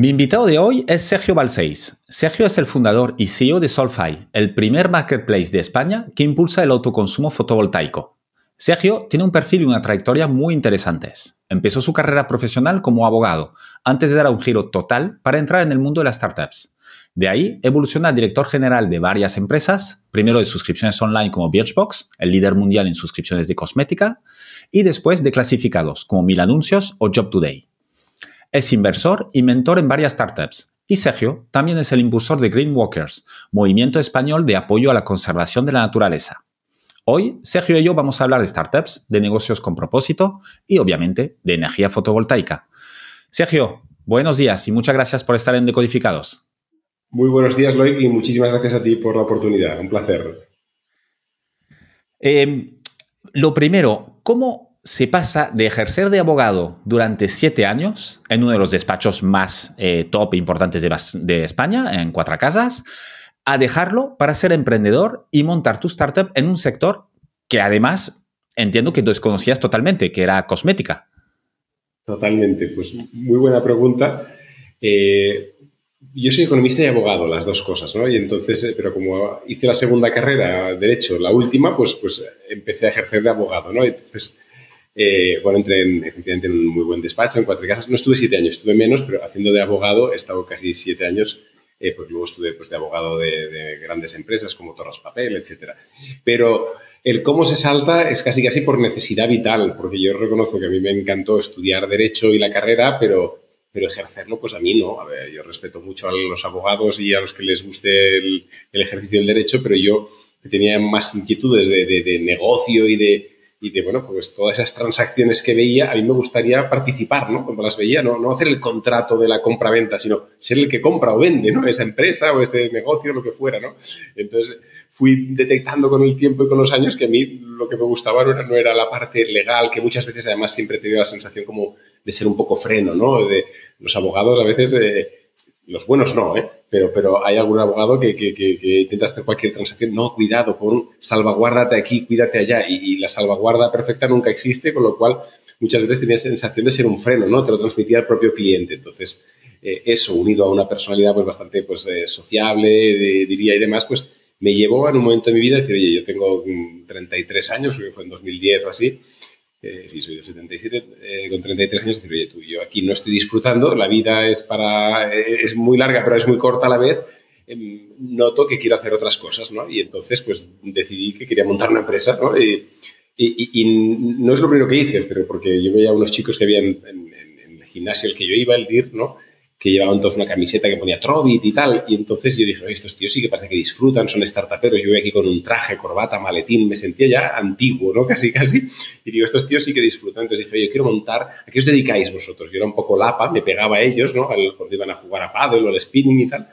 Mi invitado de hoy es Sergio Balseis. Sergio es el fundador y CEO de Solfy, el primer marketplace de España que impulsa el autoconsumo fotovoltaico. Sergio tiene un perfil y una trayectoria muy interesantes. Empezó su carrera profesional como abogado, antes de dar un giro total para entrar en el mundo de las startups. De ahí evoluciona a director general de varias empresas, primero de suscripciones online como Birchbox, el líder mundial en suscripciones de cosmética, y después de clasificados como Mil Anuncios o Job Today. Es inversor y mentor en varias startups. Y Sergio también es el impulsor de Green Walkers, movimiento español de apoyo a la conservación de la naturaleza. Hoy, Sergio y yo vamos a hablar de startups, de negocios con propósito y, obviamente, de energía fotovoltaica. Sergio, buenos días y muchas gracias por estar en Decodificados. Muy buenos días, Loic, y muchísimas gracias a ti por la oportunidad. Un placer. Eh, lo primero, ¿cómo se pasa de ejercer de abogado durante siete años en uno de los despachos más eh, top importantes de, España, en Cuatro Casas, a dejarlo para ser emprendedor y montar tu startup en un sector que además entiendo que desconocías totalmente, que era cosmética. Totalmente, pues muy buena pregunta. Eh, yo soy economista y abogado, las dos cosas, ¿no? Y entonces, eh, pero como hice la segunda carrera, derecho, la última, pues, pues empecé a ejercer de abogado, ¿no? Entonces, eh, bueno, entré en, efectivamente en un muy buen despacho, en cuatro casas. No estuve siete años, estuve menos, pero haciendo de abogado he estado casi siete años. Eh, pues luego estuve pues, de abogado de, grandes empresas como Torres Papel, etc. Pero el cómo se salta es casi casi por necesidad vital, porque yo reconozco que a mí me encantó estudiar Derecho y la carrera, pero, pero ejercerlo, pues a mí no. A ver, yo respeto mucho a los abogados y a los que les guste el, ejercicio del derecho, pero yo tenía más inquietudes de negocio y de, y de, bueno, pues todas esas transacciones que veía, a mí me gustaría participar, ¿no? Cuando las veía, no, no hacer el contrato de la compra-venta, sino ser el que compra o vende, ¿no? Esa empresa o ese negocio, lo que fuera, ¿no? Entonces fui detectando con el tiempo y con los años que a mí lo que me gustaba no era, no era la parte legal, que muchas veces además siempre he tenido la sensación como de ser un poco freno, ¿no? De los abogados a veces... Eh, los buenos no, ¿eh? pero, pero hay algún abogado que, que, que, intenta hacer cualquier transacción. No, cuidado, pon salvaguárdate aquí, cuídate allá. Y, la salvaguarda perfecta nunca existe, con lo cual muchas veces tenía sensación de ser un freno, ¿no? Te lo transmitía al propio cliente. Entonces, eh, eso, unido a una personalidad pues bastante pues, eh, sociable, diría, y demás, pues me llevó en un momento de mi vida a decir, oye, yo tengo 33 mm, años, creo que fue en 2010 o así, eh, sí, soy de 77, eh, con 33 años, decir, oye, tú, yo aquí no estoy disfrutando, la vida es para, eh, es muy larga, pero es muy corta a la vez, em, noto que quiero hacer otras cosas, ¿no? Y entonces, pues, decidí que quería montar una empresa, ¿no? Y, y, no es lo primero que hice, pero porque yo veía a unos chicos que habían en, en, el gimnasio al que yo iba, el DIR, ¿no? Que llevaban todos una camiseta que ponía Trovit y tal. Y entonces yo dije, estos tíos sí que parece que disfrutan, son startuperos. Yo voy aquí con un traje, corbata, maletín, me sentía ya antiguo, ¿no? Casi, casi. Y digo, estos tíos sí que disfrutan. Entonces dije, oye, quiero montar, ¿a qué os dedicáis vosotros? Yo era un poco lapa, me pegaba a ellos, ¿no? Cuando iban a jugar a paddle o al spinning y tal.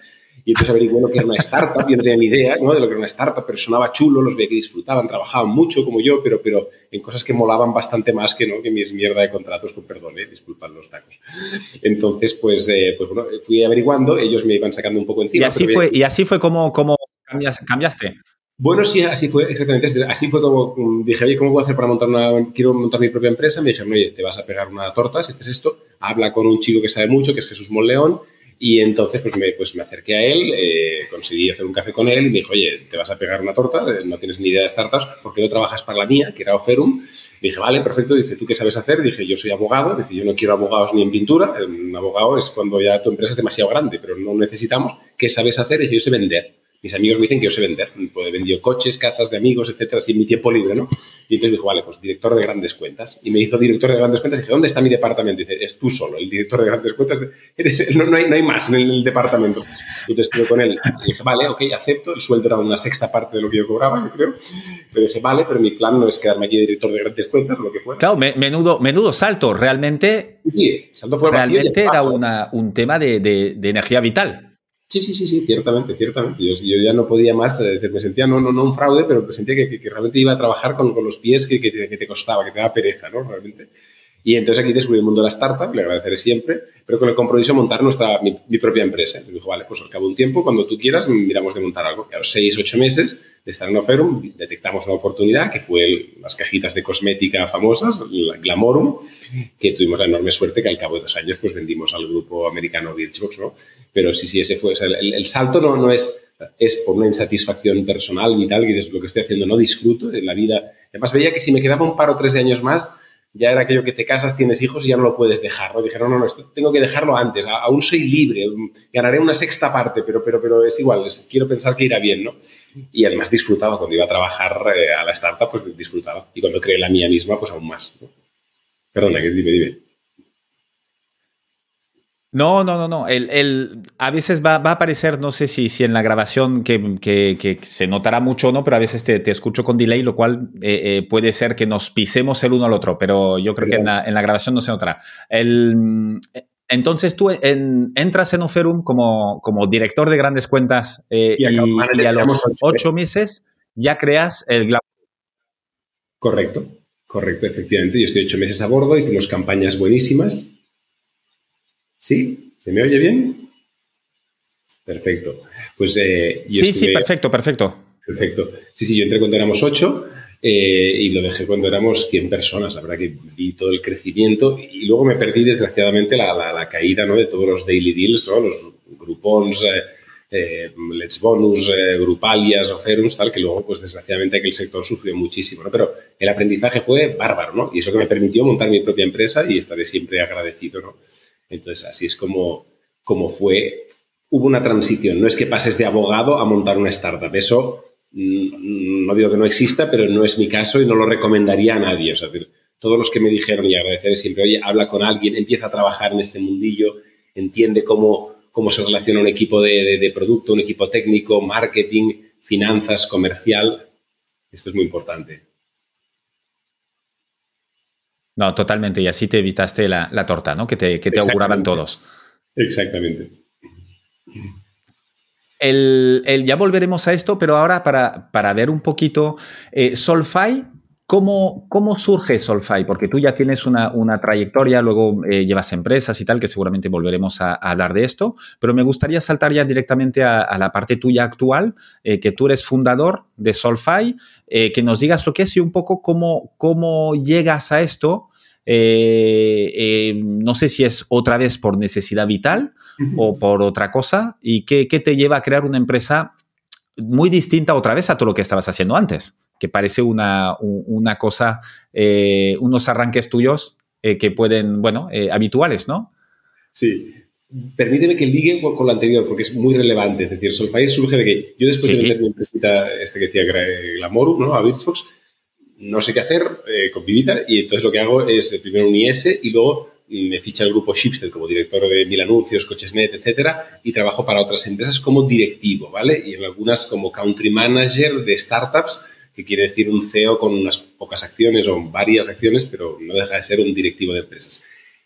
Y entonces averigué lo que era una startup, yo no tenía ni idea ¿no? de lo que era una startup, pero sonaba chulo, los veía que disfrutaban, trabajaban mucho como yo, pero, pero en cosas que molaban bastante más que, ¿no? que mis mierda de contratos, con perdón, ¿eh? disculpan los tacos. Entonces, pues, eh, pues bueno, fui averiguando, ellos me iban sacando un poco encima. Y así, fue, y así fue como, como cambiaste. Bueno, sí, así fue, exactamente. Así fue como mm, dije, oye, ¿cómo voy a hacer para montar una, quiero montar mi propia empresa? Me dijeron, oye, te vas a pegar una torta si haces esto, habla con un chico que sabe mucho, que es Jesús Monleón, y entonces pues me, pues me acerqué a él, eh, conseguí hacer un café con él y me dijo, oye, te vas a pegar una torta, eh, no tienes ni idea de startups, ¿por qué no trabajas para la mía, que era Oferum? Dije, vale, perfecto. Dice, ¿tú qué sabes hacer? Dije, yo soy abogado. Dice, yo no quiero abogados ni en pintura. Un abogado es cuando ya tu empresa es demasiado grande, pero no necesitamos. ¿Qué sabes hacer? Dice, yo sé vender mis amigos me dicen que yo sé vender. Pues he vendido coches, casas de amigos, etcétera, así en mi tiempo libre, ¿no? Y entonces dijo, vale, pues director de grandes cuentas. Y me hizo director de grandes cuentas y dije, ¿dónde está mi departamento? Y dice, es tú solo, el director de grandes cuentas. no, no, hay, no hay más en el, departamento. Y entonces estuve con él y dije, vale, ok, acepto. El sueldo era una sexta parte de lo que yo cobraba, yo creo. Pero dije, vale, pero mi plan no es quedarme aquí director de grandes cuentas, lo que fuera. Claro, menudo, menudo salto. Realmente, sí, salto fue realmente era una, un tema de, de, de energía vital. Sí, sí, sí, sí, ciertamente, ciertamente. Yo, ya no podía más, eh, me sentía no, no, no un fraude, pero me sentía que, realmente iba a trabajar con, con los pies que, que, te, costaba, que te daba pereza, ¿no? Realmente. Y entonces aquí descubrí el mundo de la startup, le agradeceré siempre, pero con el compromiso de montar nuestra, mi, propia empresa. Entonces dijo, vale, pues al cabo de un tiempo, cuando tú quieras, miramos de montar algo. Y a los seis, ocho meses de estar en Oferum, detectamos una oportunidad que fue las cajitas de cosmética famosas, la Glamorum, que tuvimos la enorme suerte que al cabo de dos años pues vendimos al grupo americano Birchbox, ¿no? Pero sí, sí, ese fue, el, salto no, no es, es por una insatisfacción personal vital, que es lo que estoy haciendo, no disfruto de la vida. Además veía que si me quedaba un par o tres de años más, ya era aquello que te casas, tienes hijos y ya no lo puedes dejar. ¿no? Dijeron, no, no, esto tengo que dejarlo antes, aún soy libre, ganaré una sexta parte, pero, pero, pero es igual, quiero pensar que irá bien, ¿no? Y además disfrutaba, cuando iba a trabajar eh, a la startup, pues disfrutaba. Y cuando creé la mía misma, pues aún más. Perdona, que dime, dime. No, no, no, no. El, a veces va, a aparecer, no sé si, si en la grabación que, se notará mucho o no, pero a veces te, escucho con delay, lo cual eh, eh, puede ser que nos pisemos el uno al otro, pero yo creo que en la, grabación no se notará. El, entonces tú entras en Oferum como, como director de grandes cuentas eh, y, a los ocho meses ya creas el Correcto, correcto, efectivamente. Yo estoy ocho meses a bordo, hicimos campañas buenísimas ¿Sí? ¿Se me oye bien? Perfecto. Pues eh, Sí, sí, perfecto, perfecto. Perfecto. Sí, sí, yo entré cuando éramos ocho eh, y lo dejé cuando éramos 100 personas. La verdad que vi todo el crecimiento y luego me perdí, desgraciadamente, la, caída ¿no? de todos los daily deals, ¿no? los grupons, eh, Let's Bonus, Grupalias, Oferums, tal, que luego, pues desgraciadamente, aquel sector sufrió muchísimo. ¿no? Pero el aprendizaje fue bárbaro, ¿no? Y eso que me permitió montar mi propia empresa y estaré siempre agradecido, ¿no? Entonces, así es como, como fue. Hubo una transición. No es que pases de abogado a montar una startup. Eso mm, no digo que no exista, pero no es mi caso y no lo recomendaría a nadie. O sea, todos los que me dijeron y agradeceré siempre, oye, habla con alguien, empieza a trabajar en este mundillo, entiende cómo, cómo se relaciona un equipo de, de producto, un equipo técnico, marketing, finanzas, comercial. Esto es muy importante. No, totalmente. Y así te evitaste la, torta, ¿no? Que te, que auguraban todos. Exactamente. El, ya volveremos a esto, pero ahora para, para ver un poquito, eh, Solfy, ¿cómo, ¿cómo, surge Solfy? Porque tú ya tienes una, trayectoria, luego eh, llevas empresas y tal, que seguramente volveremos a, hablar de esto, pero me gustaría saltar ya directamente a, la parte tuya actual, eh, que tú eres fundador de Solfy, que nos digas lo que es y un poco cómo, cómo llegas a esto eh, eh, no sé si es otra vez por necesidad vital o por otra cosa. ¿Y qué, te lleva a crear una empresa muy distinta otra vez a todo lo que estabas haciendo antes? Que parece una, una cosa, eh, unos arranques tuyos que pueden, bueno, habituales, ¿no? Sí. Permíteme que ligue con, lo anterior, porque es muy relevante. Es decir, Solfire surge de que yo después de vender mi empresa, este que decía Glamour, ¿no? A Birchbox, no sé qué hacer eh, con mi y entonces lo que hago es eh, primero un IS y luego me ficha el grupo Shipstead como director de Mil Anuncios, Cochesnet, etcétera, y trabajo para otras empresas como directivo, ¿vale? Y en algunas como country manager de startups, que quiere decir un CEO con unas pocas acciones o varias acciones, pero no deja de ser un directivo de empresas.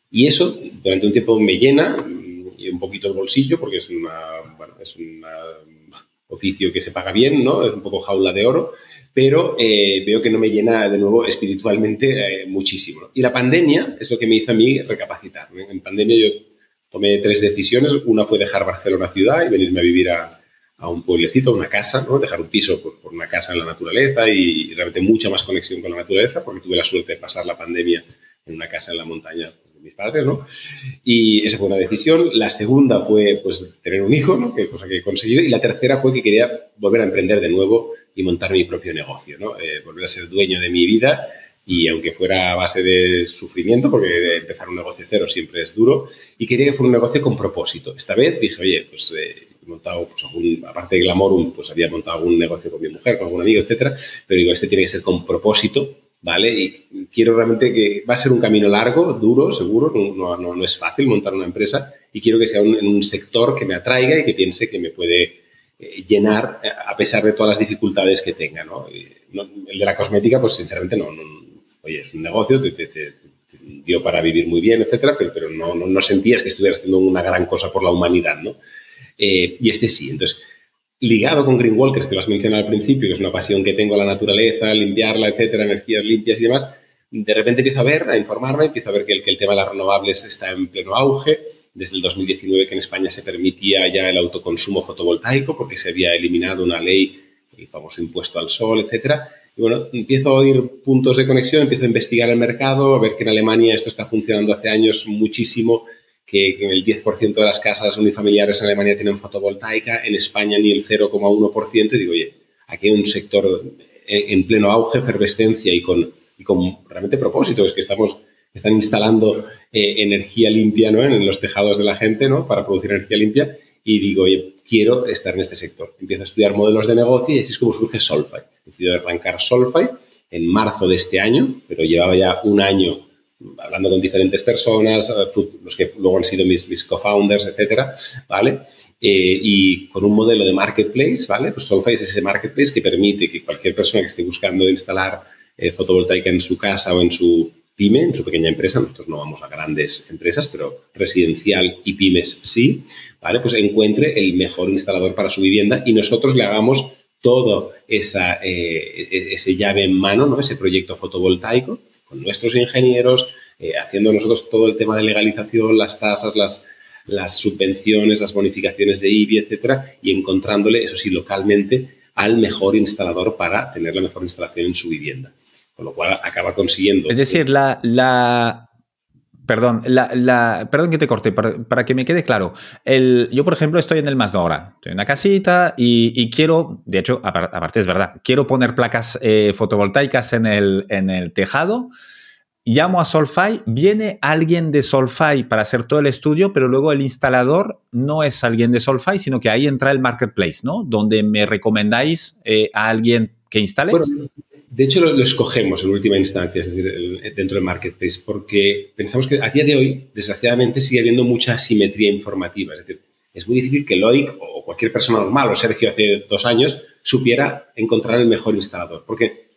Y eso durante un tiempo me llena y un poquito el bolsillo, porque es, una, bueno, es un oficio que se paga bien, ¿no? Es un poco jaula de oro pero eh, veo que no me llena de nuevo espiritualmente eh, muchísimo. Y la pandemia es lo que me hizo a mí recapacitar. En pandemia yo tomé tres decisiones. Una fue dejar Barcelona ciudad y venirme a vivir a, un pueblecito, a una casa, ¿no? dejar un piso por, una casa en la naturaleza y, realmente mucha más conexión con la naturaleza, porque tuve la suerte de pasar la pandemia en una casa en la montaña de mis padres, ¿no? Y esa fue una decisión. La segunda fue, pues, tener un hijo, ¿no? Que cosa que he conseguido. Y la tercera fue que quería volver a emprender de nuevo y montar mi propio negocio, ¿no? Eh, volver a ser dueño de mi vida y aunque fuera a base de sufrimiento, porque empezar un negocio cero siempre es duro, y quería que fuera un negocio con propósito. Esta vez dije, oye, pues eh, he montado, pues, aparte de Glamorum, pues había montado algún negocio con mi mujer, con algún amigo, etcétera, pero digo, este tiene que ser con propósito, ¿vale? Y quiero realmente que va a ser un camino largo, duro, seguro, no, no, no es fácil montar una empresa, y quiero que sea en un sector que me atraiga y que piense que me puede llenar eh, a pesar de todas las dificultades que tenga. ¿no? el de la cosmética, pues sinceramente no, oye, es un negocio, te, dio para vivir muy bien, etcétera, pero, pero no, no, sentías que estuvieras haciendo una gran cosa por la humanidad, ¿no? Eh, y este sí. Entonces, ligado con Green Walkers, que lo has mencionado al principio, que es una pasión que tengo a la naturaleza, limpiarla, etcétera, energías limpias y demás, de repente empiezo a ver, a informarme, empiezo a ver que el, que el tema de las renovables está en pleno auge. Desde el 2019 que en España se permitía ya el autoconsumo fotovoltaico porque se había eliminado una ley, el famoso impuesto al sol, etcétera. Y bueno, empiezo a oír puntos de conexión, empiezo a investigar el mercado, a ver que en Alemania esto está funcionando hace años muchísimo, que, el 10% de las casas unifamiliares en Alemania tienen fotovoltaica, en España ni el 0,1%. Y digo, oye, aquí hay un sector en pleno auge, efervescencia y con, y con realmente propósito, es que estamos, están instalando eh, energía limpia ¿no? en los tejados de la gente ¿no? para producir energía limpia y digo, oye, quiero estar en este sector. Empiezo a estudiar modelos de negocio y así es como surge Solfy. Decido arrancar Solfy en marzo de este año, pero llevaba ya un año hablando con diferentes personas, eh, los que luego han sido mis, co-founders, etcétera, ¿vale? Eh, y con un modelo de marketplace, ¿vale? Pues Solfy es ese marketplace que permite que cualquier persona que esté buscando instalar fotovoltaica en su casa o en su pyme, en su pequeña empresa, nosotros no vamos a grandes empresas, pero residencial y pymes sí, ¿vale? Pues encuentre el mejor instalador para su vivienda y nosotros le hagamos todo esa, e-, ese llave en mano, ¿no? Ese proyecto fotovoltaico con nuestros ingenieros, eh, haciendo nosotros todo el tema de legalización, las tasas, las, las subvenciones, las bonificaciones de IBI, etcétera, y encontrándole, eso sí, localmente, al mejor instalador para tener la mejor instalación en su vivienda. Con lo cual acaba consiguiendo. Es decir, la, la Perdón, la, perdón que te corte, para, que me quede claro. El, yo, por ejemplo, estoy en el Mazda ahora. Estoy en una casita y, quiero, de hecho, aparte es verdad, quiero poner placas eh, fotovoltaicas en el, en el tejado. Llamo a Solfy, viene alguien de Solfy para hacer todo el estudio, pero luego el instalador no es alguien de Solfy, sino que ahí entra el marketplace, ¿no? Donde me recomendáis eh, a alguien que instale. De hecho, lo, escogemos en última instancia, es decir, dentro del marketplace, porque pensamos que a día de hoy, desgraciadamente, sigue habiendo mucha asimetría informativa. Es decir, es muy difícil que Loic o cualquier persona normal, o Sergio hace dos años, supiera encontrar el mejor instalador. Porque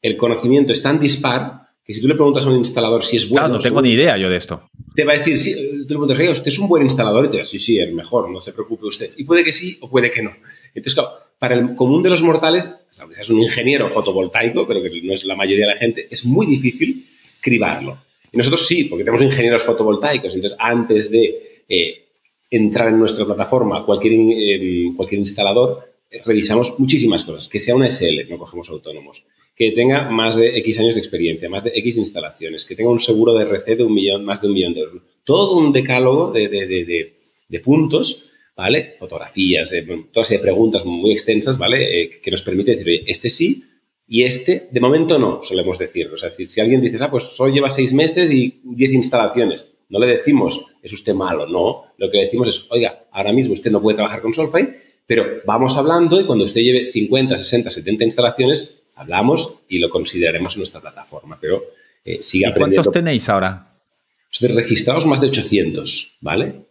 el conocimiento es tan dispar que si tú le preguntas a un instalador si es bueno... Claro, no tengo ni idea yo de esto. Te va a decir, sí, tú le preguntas, ¿usted es un buen instalador? Y te dice, sí, sí, el mejor, no se preocupe usted. Y puede que sí o puede que no. Entonces, claro, para el común de los mortales, aunque seas un ingeniero fotovoltaico, pero que no es la mayoría de la gente, es muy difícil cribarlo. Y nosotros sí, porque tenemos ingenieros fotovoltaicos. Entonces, antes de eh, entrar en nuestra plataforma, cualquier, cualquier instalador, eh, revisamos muchísimas cosas. Que sea una SL, no cogemos autónomos. Que tenga más de X años de experiencia, más de X instalaciones. Que tenga un seguro de RC de un millón, más de un millón de euros. Todo un decálogo de, de, de puntos ¿vale? Fotografías, eh, todas de preguntas muy extensas, ¿vale? Eh, que nos permite decir, oye, este sí y este, de momento no, solemos decir. O sea, si, alguien dice, ah, pues solo lleva seis meses y diez instalaciones, no le decimos, es usted malo, no. Lo que decimos es, oiga, ahora mismo usted no puede trabajar con Solfy, pero vamos hablando y cuando usted lleve 50, 60, 70 instalaciones, hablamos y lo consideraremos en nuestra plataforma. Pero eh, sigue ¿Y ¿Cuántos tenéis ahora? Registrados más de 800, ¿vale?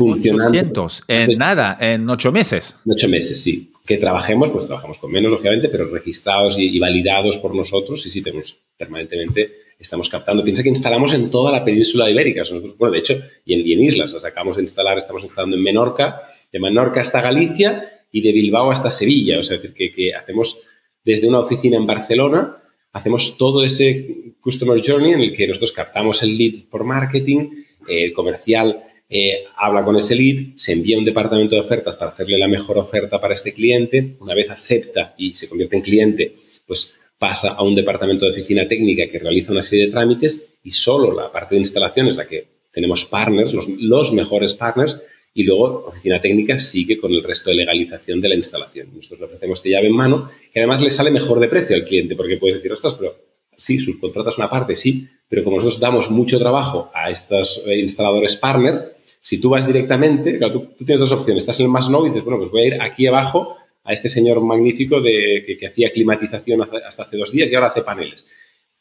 Funcionando. en nada, en ocho meses. En ocho meses, sí. Que trabajemos, pues trabajamos con menos, lógicamente, pero registrados y, validados por nosotros, y sí, tenemos permanentemente, estamos captando. Piensa que instalamos en toda la península ibérica. bueno, de hecho, y en, y islas, las acabamos de instalar, estamos instalando en Menorca, de Menorca hasta Galicia y de Bilbao hasta Sevilla. O sea, es decir, que, hacemos desde una oficina en Barcelona, hacemos todo ese customer journey en el que nosotros captamos el lead por marketing, el comercial eh, habla con ese lead, se envía a un departamento de ofertas para hacerle la mejor oferta para este cliente. Una vez acepta y se convierte en cliente, pues pasa a un departamento de oficina técnica que realiza una serie de trámites y solo la parte de instalación es la que tenemos partners, los, mejores partners, y luego oficina técnica sigue con el resto de legalización de la instalación. Nosotros le ofrecemos esta llave en mano, que además le sale mejor de precio al cliente, porque puedes decir, ostras, pero sí, subcontratas una parte, sí, pero como nosotros damos mucho trabajo a estos eh, instaladores partner, si tú vas directamente, claro, tú, tienes dos opciones. Estás en el más no y dices, bueno, pues voy a ir aquí abajo a este señor magnífico de, que, hacía climatización hasta hace dos días y ahora hace paneles.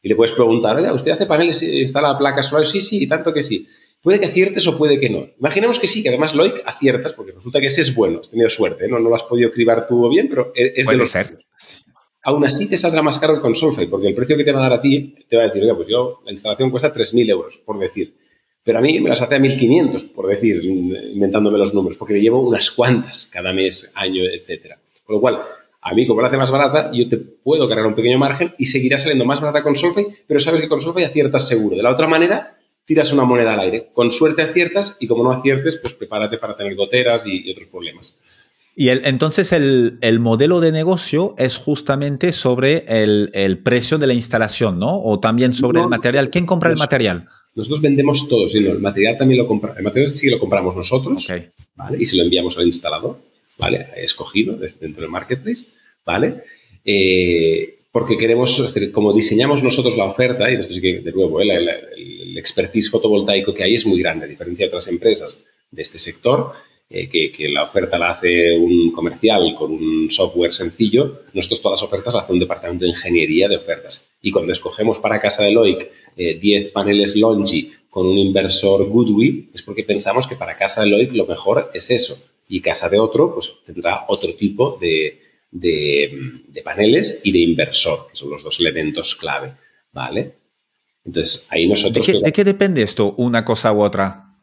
Y le puedes preguntar, oiga, ¿usted hace paneles? ¿Está la placa solar? Sí, sí, y tanto que sí. Puede que aciertes o puede que no. Imaginemos que sí, que además Loic aciertas, porque resulta que ese es bueno, has tenido suerte, ¿no? No lo has podido cribar tú bien, pero e, es puede ser. Aún así te saldrá más caro que con porque el precio que te va a dar a ti te va a decir, oiga, pues yo, la instalación cuesta 3.000 euros, por decir. Pero a mí me las hace a 1500, por decir, inventándome los números, porque me llevo unas cuantas cada mes, año, etcétera. Con lo cual, a mí, como la hace más barata, yo te puedo cargar un pequeño margen y seguirá saliendo más barata con Solfay, pero sabes que con Solfay aciertas seguro. De la otra manera, tiras una moneda al aire. Con suerte aciertas y como no aciertes, pues prepárate para tener goteras y, otros problemas. Y entonces el, modelo de negocio es justamente sobre el, precio de la instalación, ¿no? O también sobre el material. ¿Quién compra el material? Nosotros vendemos todo, sí, el material también lo compramos. El material sí lo compramos nosotros, ¿vale? Y se lo enviamos al instalador, ¿vale? Escogido dentro del marketplace, ¿vale? Eh, porque queremos, como diseñamos nosotros la oferta, y esto sí que, de nuevo, ¿eh? el, expertise fotovoltaico que hay es muy grande, a diferencia de otras empresas de este sector, eh, que, que, la oferta la hace un comercial con un software sencillo, nosotros todas las ofertas las hace un departamento de ingeniería de ofertas. Y cuando escogemos para casa de Loic 10 eh, paneles Longi con un inversor Goodwill, es porque pensamos que para casa de Loic lo mejor es eso. Y casa de otro, pues tendrá otro tipo de, paneles y de inversor, que son los dos elementos clave. ¿Vale? Entonces, ahí nosotros... ¿De qué, depende esto, una cosa u otra?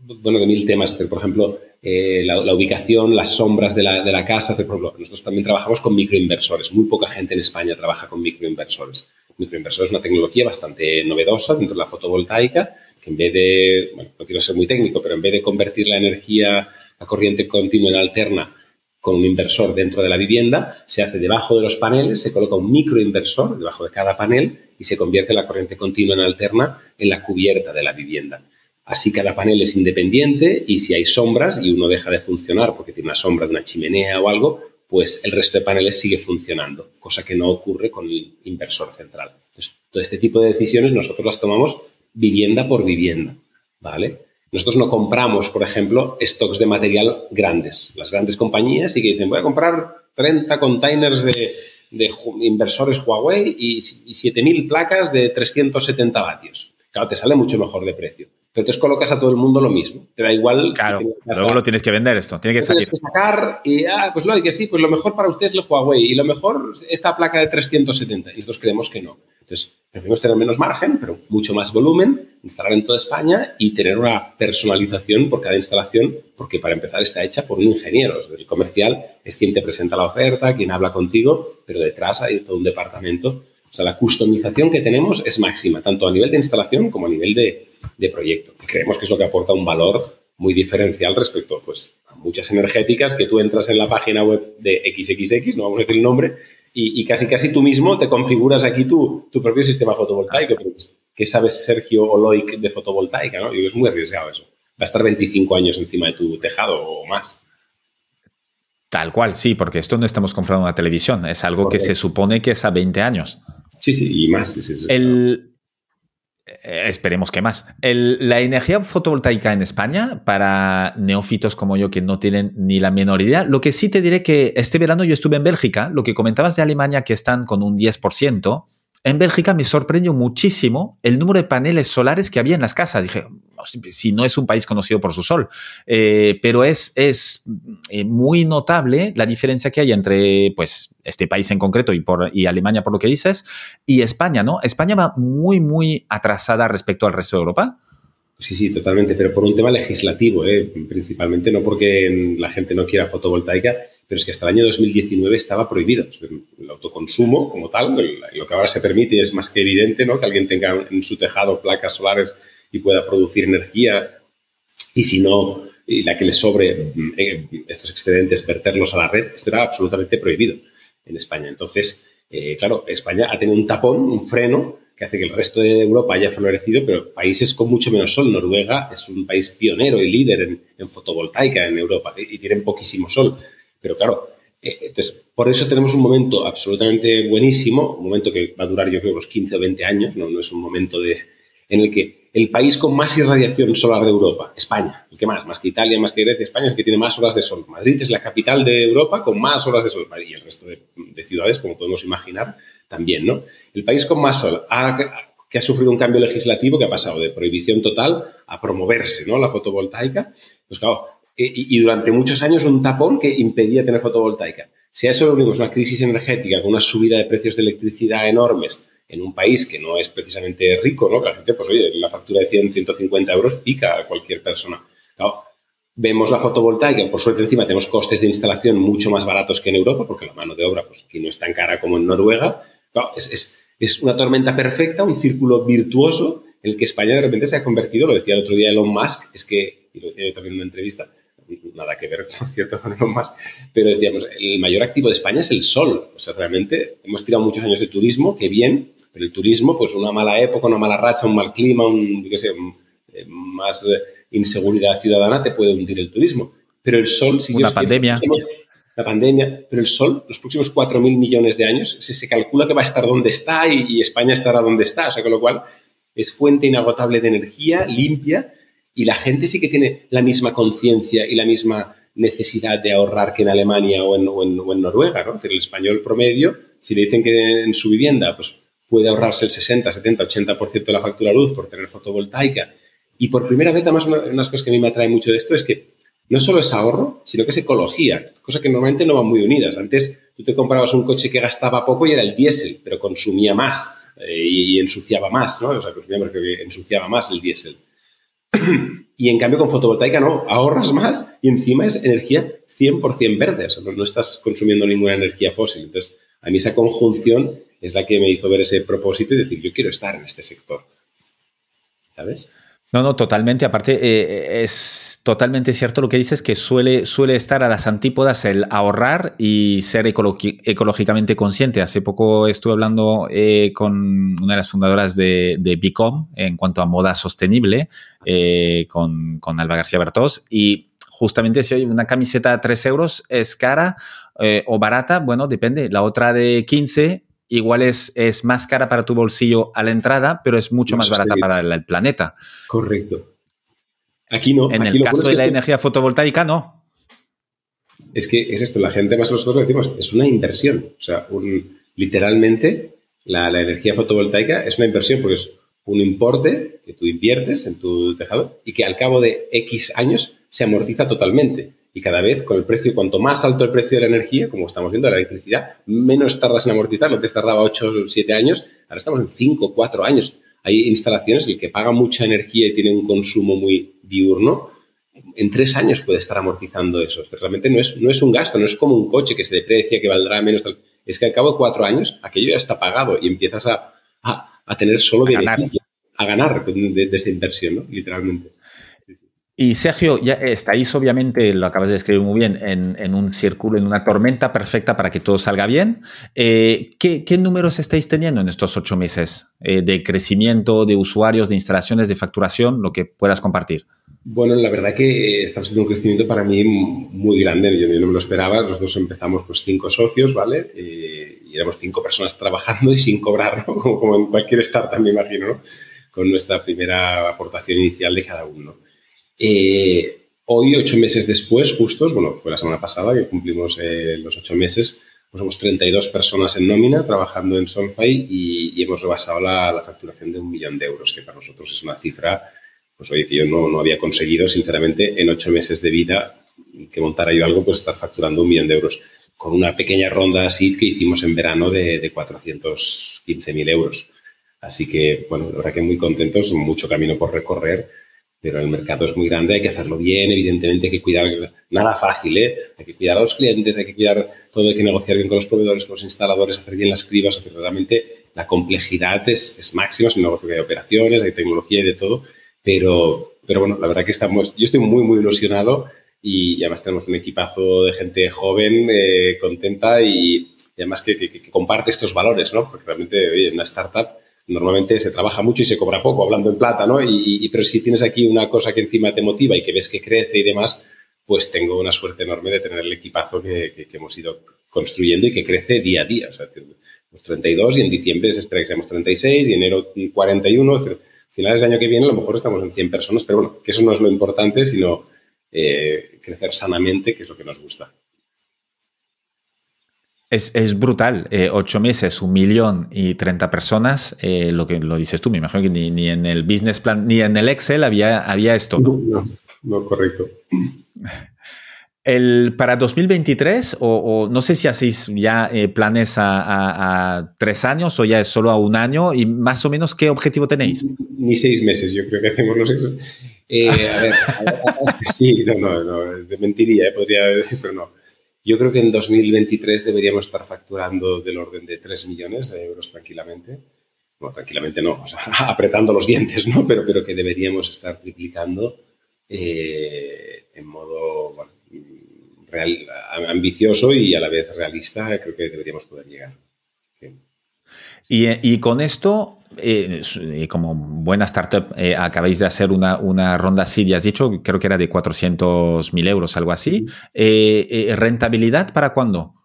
Bueno, de mil temas. Por ejemplo, eh, la, ubicación, las sombras de la, de la casa. Por ejemplo, nosotros también trabajamos con microinversores. Muy poca gente en España trabaja con microinversores microinversor es una tecnología bastante novedosa dentro de la fotovoltaica, que en vez de, bueno, no quiero ser muy técnico, pero en vez de convertir la energía a corriente continua en alterna con un inversor dentro de la vivienda, se hace debajo de los paneles, se coloca un microinversor debajo de cada panel y se convierte la corriente continua en alterna en la cubierta de la vivienda. Así cada panel es independiente y si hay sombras y uno deja de funcionar porque tiene una sombra de una chimenea o algo, pues el resto de paneles sigue funcionando, cosa que no ocurre con el inversor central. Entonces, todo este tipo de decisiones nosotros las tomamos vivienda por vivienda, ¿vale? Nosotros no compramos, por ejemplo, stocks de material grandes. Las grandes compañías sí que dicen, voy a comprar 30 containers de, inversores Huawei y, y 7.000 placas de 370 vatios. Claro, te sale mucho mejor de precio. Pero entonces colocas a todo el mundo lo mismo. Te da igual. Claro, luego lo tienes que vender esto, tiene que salir. Tienes que sacar y, ah, pues lo que sí, pues lo mejor para usted es el Huawei y lo mejor esta placa de 370. Y nosotros creemos que no. Entonces, preferimos tener menos margen, pero mucho más volumen, instalar en toda España y tener una personalización por cada instalación, porque para empezar está hecha por un ingeniero. El comercial es quien te presenta la oferta, quien habla contigo, pero detrás hay todo un departamento. O sea, la customización que tenemos es máxima, tanto a nivel de instalación como a nivel de, de proyecto. creemos que es lo que aporta un valor muy diferencial respecto pues, a muchas energéticas que tú entras en la página web de XXX, no vamos a decir el nombre, y, casi casi tú mismo te configuras aquí tu, tu propio sistema fotovoltaico. ¿Qué sabes Sergio Oloic de fotovoltaica? ¿no? es muy arriesgado eso. Va a estar 25 años encima de tu tejado o más. Tal cual, sí, porque esto no estamos comprando una televisión, es algo que se supone que es a 20 años. Sí, sí, y más. el, eh, esperemos que más. la energía fotovoltaica en España, para neófitos como yo que no tienen ni la menor idea, lo que sí te diré que este verano yo estuve en Bélgica, lo que comentabas de Alemania que están con un 10%, en Bélgica me sorprendió muchísimo el número de paneles solares que había en las casas. Dije, si no es un país conocido por su sol, eh, pero es, es eh, muy notable la diferencia que hay entre pues, este país en concreto y, por, y Alemania, por lo que dices, y España, ¿no? España va muy, muy atrasada respecto al resto de Europa. Sí, sí, totalmente, pero por un tema legislativo, ¿eh? principalmente, no porque la gente no quiera fotovoltaica, pero es que hasta el año 2019 estaba prohibido. El autoconsumo como tal, lo que ahora se permite es más que evidente ¿no? que alguien tenga en su tejado placas solares y pueda producir energía y si no, y la que le sobre eh, estos excedentes, verterlos a la red, esto era absolutamente prohibido en España. Entonces, eh, claro, España ha tenido un tapón, un freno, que hace que el resto de Europa haya florecido, pero países con mucho menos sol. Noruega es un país pionero y líder en, en fotovoltaica en Europa y tienen poquísimo sol. Pero claro, eh, entonces, por eso tenemos un momento absolutamente buenísimo, un momento que va a durar yo creo unos 15 o 20 años, no, no es un momento de, en el que el país con más irradiación solar de Europa, España, el que más, más que Italia, más que Grecia, España es el que tiene más horas de sol. Madrid es la capital de Europa con más horas de sol y el resto de, ciudades, como podemos imaginar, también, ¿no? El país con más sol que ha sufrido un cambio legislativo que ha pasado de prohibición total a promoverse, ¿no? La fotovoltaica. Pues claro, eh, y, durante muchos años un tapón que impedía tener fotovoltaica. Si a eso lo unimos una crisis energética con una subida de precios de electricidad enormes en un país que no es precisamente rico, ¿no? Que la gente, pues oye, la factura de 100, 150 euros pica a cualquier persona. Vemos la fotovoltaica, por suerte encima tenemos costes de instalación mucho más baratos que en Europa, porque la mano de obra pues, aquí no es tan cara como en Noruega. Claro, es, es, una tormenta perfecta, un círculo virtuoso en el que España de repente se ha convertido, lo decía el otro día Elon Musk, es que, y lo decía yo también en una entrevista, nada que ver, con Elon Musk, pero decíamos, el mayor activo de España es el sol. O sea, realmente hemos tirado muchos años de turismo, que bien, pero el turismo, pues una mala época, una mala racha, un mal clima, un, qué sé, eh, más inseguridad ciudadana te puede hundir el turismo. Pero el sol siguió... La pandemia. La pandemia, pero el sol, los próximos 4.000 millones de años, se, se, calcula que va a estar donde está y, España estará donde está. O sea, con lo cual es fuente inagotable de energía limpia y la gente sí que tiene la misma conciencia y la misma necesidad de ahorrar que en Alemania o en, o en, Noruega. ¿no? Es decir, el español promedio, si le dicen que en su vivienda pues, puede ahorrarse el 60, 70, 80% de la factura de luz por tener fotovoltaica y por primera vez, además, una, de las cosas que a mí me atrae mucho de esto es que no solo es ahorro, sino que es ecología, cosa que normalmente no van muy unidas. Antes tú te comprabas un coche que gastaba poco y era el diésel, pero consumía más eh, y, ensuciaba más, ¿no? O sea, consumía, ensuciaba más el diésel. y en cambio con fotovoltaica no, ahorras más y encima es energía 100% verde, o sea, no, no estás consumiendo ninguna energía fósil. Entonces, a mí esa conjunción es la que me hizo ver ese propósito y decir, yo quiero estar en este sector. ¿Sabes? No, no, totalmente. Aparte, eh, es totalmente cierto lo que dices, que suele, suele estar a las antípodas el ahorrar y ser ecológicamente consciente. Hace poco estuve hablando eh, con una de las fundadoras de, de Bicom en cuanto a moda sostenible, eh, con, con, Alba García Bertos, y justamente si una camiseta a 3 euros es cara o barata, bueno, depende. La otra de 15 igual es, es más cara para tu bolsillo a la entrada, pero es mucho más, barata para el, planeta. Correcto. Aquí no. En el caso de la energía fotovoltaica, no. Es que es esto, la gente más nosotros decimos, es una inversión. O sea, literalmente la, la, energía fotovoltaica es una inversión porque es un importe que tú inviertes en tu tejado y que al cabo de X años se amortiza totalmente y cada vez con el precio, cuanto más alto el precio de la energía, como estamos viendo, la electricidad, menos tardas en amortizar. Lo que tardaba 8 o 7 años, ahora estamos en 5 4 años. Hay instalaciones el que paga mucha energía y tiene un consumo muy diurno, en 3 años puede estar amortizando eso. Realmente no es, no es un gasto, no es como un coche que se deprecia, que valdrá menos. Es que al cabo de 4 años aquello ya está pagado y empiezas a, a, tener solo beneficio, a ganar de, de esa inversión, ¿no? literalmente. Y Sergio, ya estáis obviamente, lo acabas de describir muy bien, en, un círculo, en una tormenta perfecta para que todo salga bien. Eh, ¿qué, números estáis teniendo en estos ocho meses eh, de crecimiento, de usuarios, de instalaciones, de facturación, lo que puedas compartir? Bueno, la verdad que estamos teniendo un crecimiento para mí muy grande. Yo, no me lo esperaba. Nosotros empezamos pues cinco socios, ¿vale? Eh, y éramos cinco personas trabajando y sin cobrar, ¿no? como, en cualquier startup, me imagino, ¿no? Con nuestra primera aportación inicial de cada uno. Eh, hoy, ocho meses después, justos, bueno, fue la semana pasada que cumplimos eh, los ocho meses, pues somos 32 personas en nómina trabajando en Solfy y, hemos rebasado la, facturación de un millón de euros, que para nosotros es una cifra, pues oye, que yo no, no había conseguido, sinceramente, en ocho meses de vida que montara yo algo, pues estar facturando un millón de euros con una pequeña ronda así que hicimos en verano de, de 415.000 euros. Así que, bueno, la verdad que muy contentos, mucho camino por recorrer pero el mercado es muy grande, hay que hacerlo bien, evidentemente hay que cuidar, nada fácil, ¿eh? hay que cuidar a los clientes, hay que cuidar todo, hay que negociar bien con los proveedores, con los instaladores, hacer bien las cribas, hacer realmente la complejidad es, es máxima, es un negocio que hay operaciones, hay tecnología y de todo, pero, pero bueno, la verdad que estamos, yo estoy muy, muy ilusionado y, además tenemos un equipazo de gente joven, eh, contenta y, además que, que, comparte estos valores, ¿no? Porque realmente, oye, una startup normalmente se trabaja mucho y se cobra poco, hablando en plata, ¿no? Y, pero si tienes aquí una cosa que encima te motiva y que ves que crece y demás, pues tengo una suerte enorme de tener el equipazo que, hemos ido construyendo y que crece día a día. O sea, 32 y en diciembre se espera que seamos 36 y enero 41. Finales del año que viene a lo mejor estamos en 100 personas, pero bueno, que eso no es lo importante, sino eh, crecer sanamente, que es lo que nos gusta. Es, brutal. Eh, ocho meses, un millón y treinta personas. Eh, lo que lo dices tú, me imagino que ni, en el business plan, ni en el Excel había, había esto. No, no, correcto. El, para 2023, o, no sé si hacéis ya eh, planes a, tres años o ya es solo a un año, y más o menos qué objetivo tenéis. Ni seis meses, yo creo que hacemos los a ver, sí, no, no, no, mentiría, podría decir, pero no. Yo creo que en 2023 deberíamos estar facturando del orden de 3 millones de euros tranquilamente. No, tranquilamente no, o sea, apretando los dientes, ¿no? Pero, pero que deberíamos estar triplicando en modo, bueno, real, ambicioso y a la vez realista, creo que deberíamos poder llegar. Y, con esto, eh, como buena startup, eh, acabáis de hacer una, una ronda Seed, has dicho, creo que era de 400.000 euros, algo así. Eh, ¿Rentabilidad para cuándo?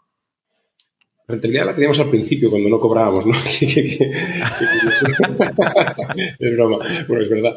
Rentabilidad la teníamos al principio, cuando no cobrábamos, ¿no? es broma, bueno, es verdad.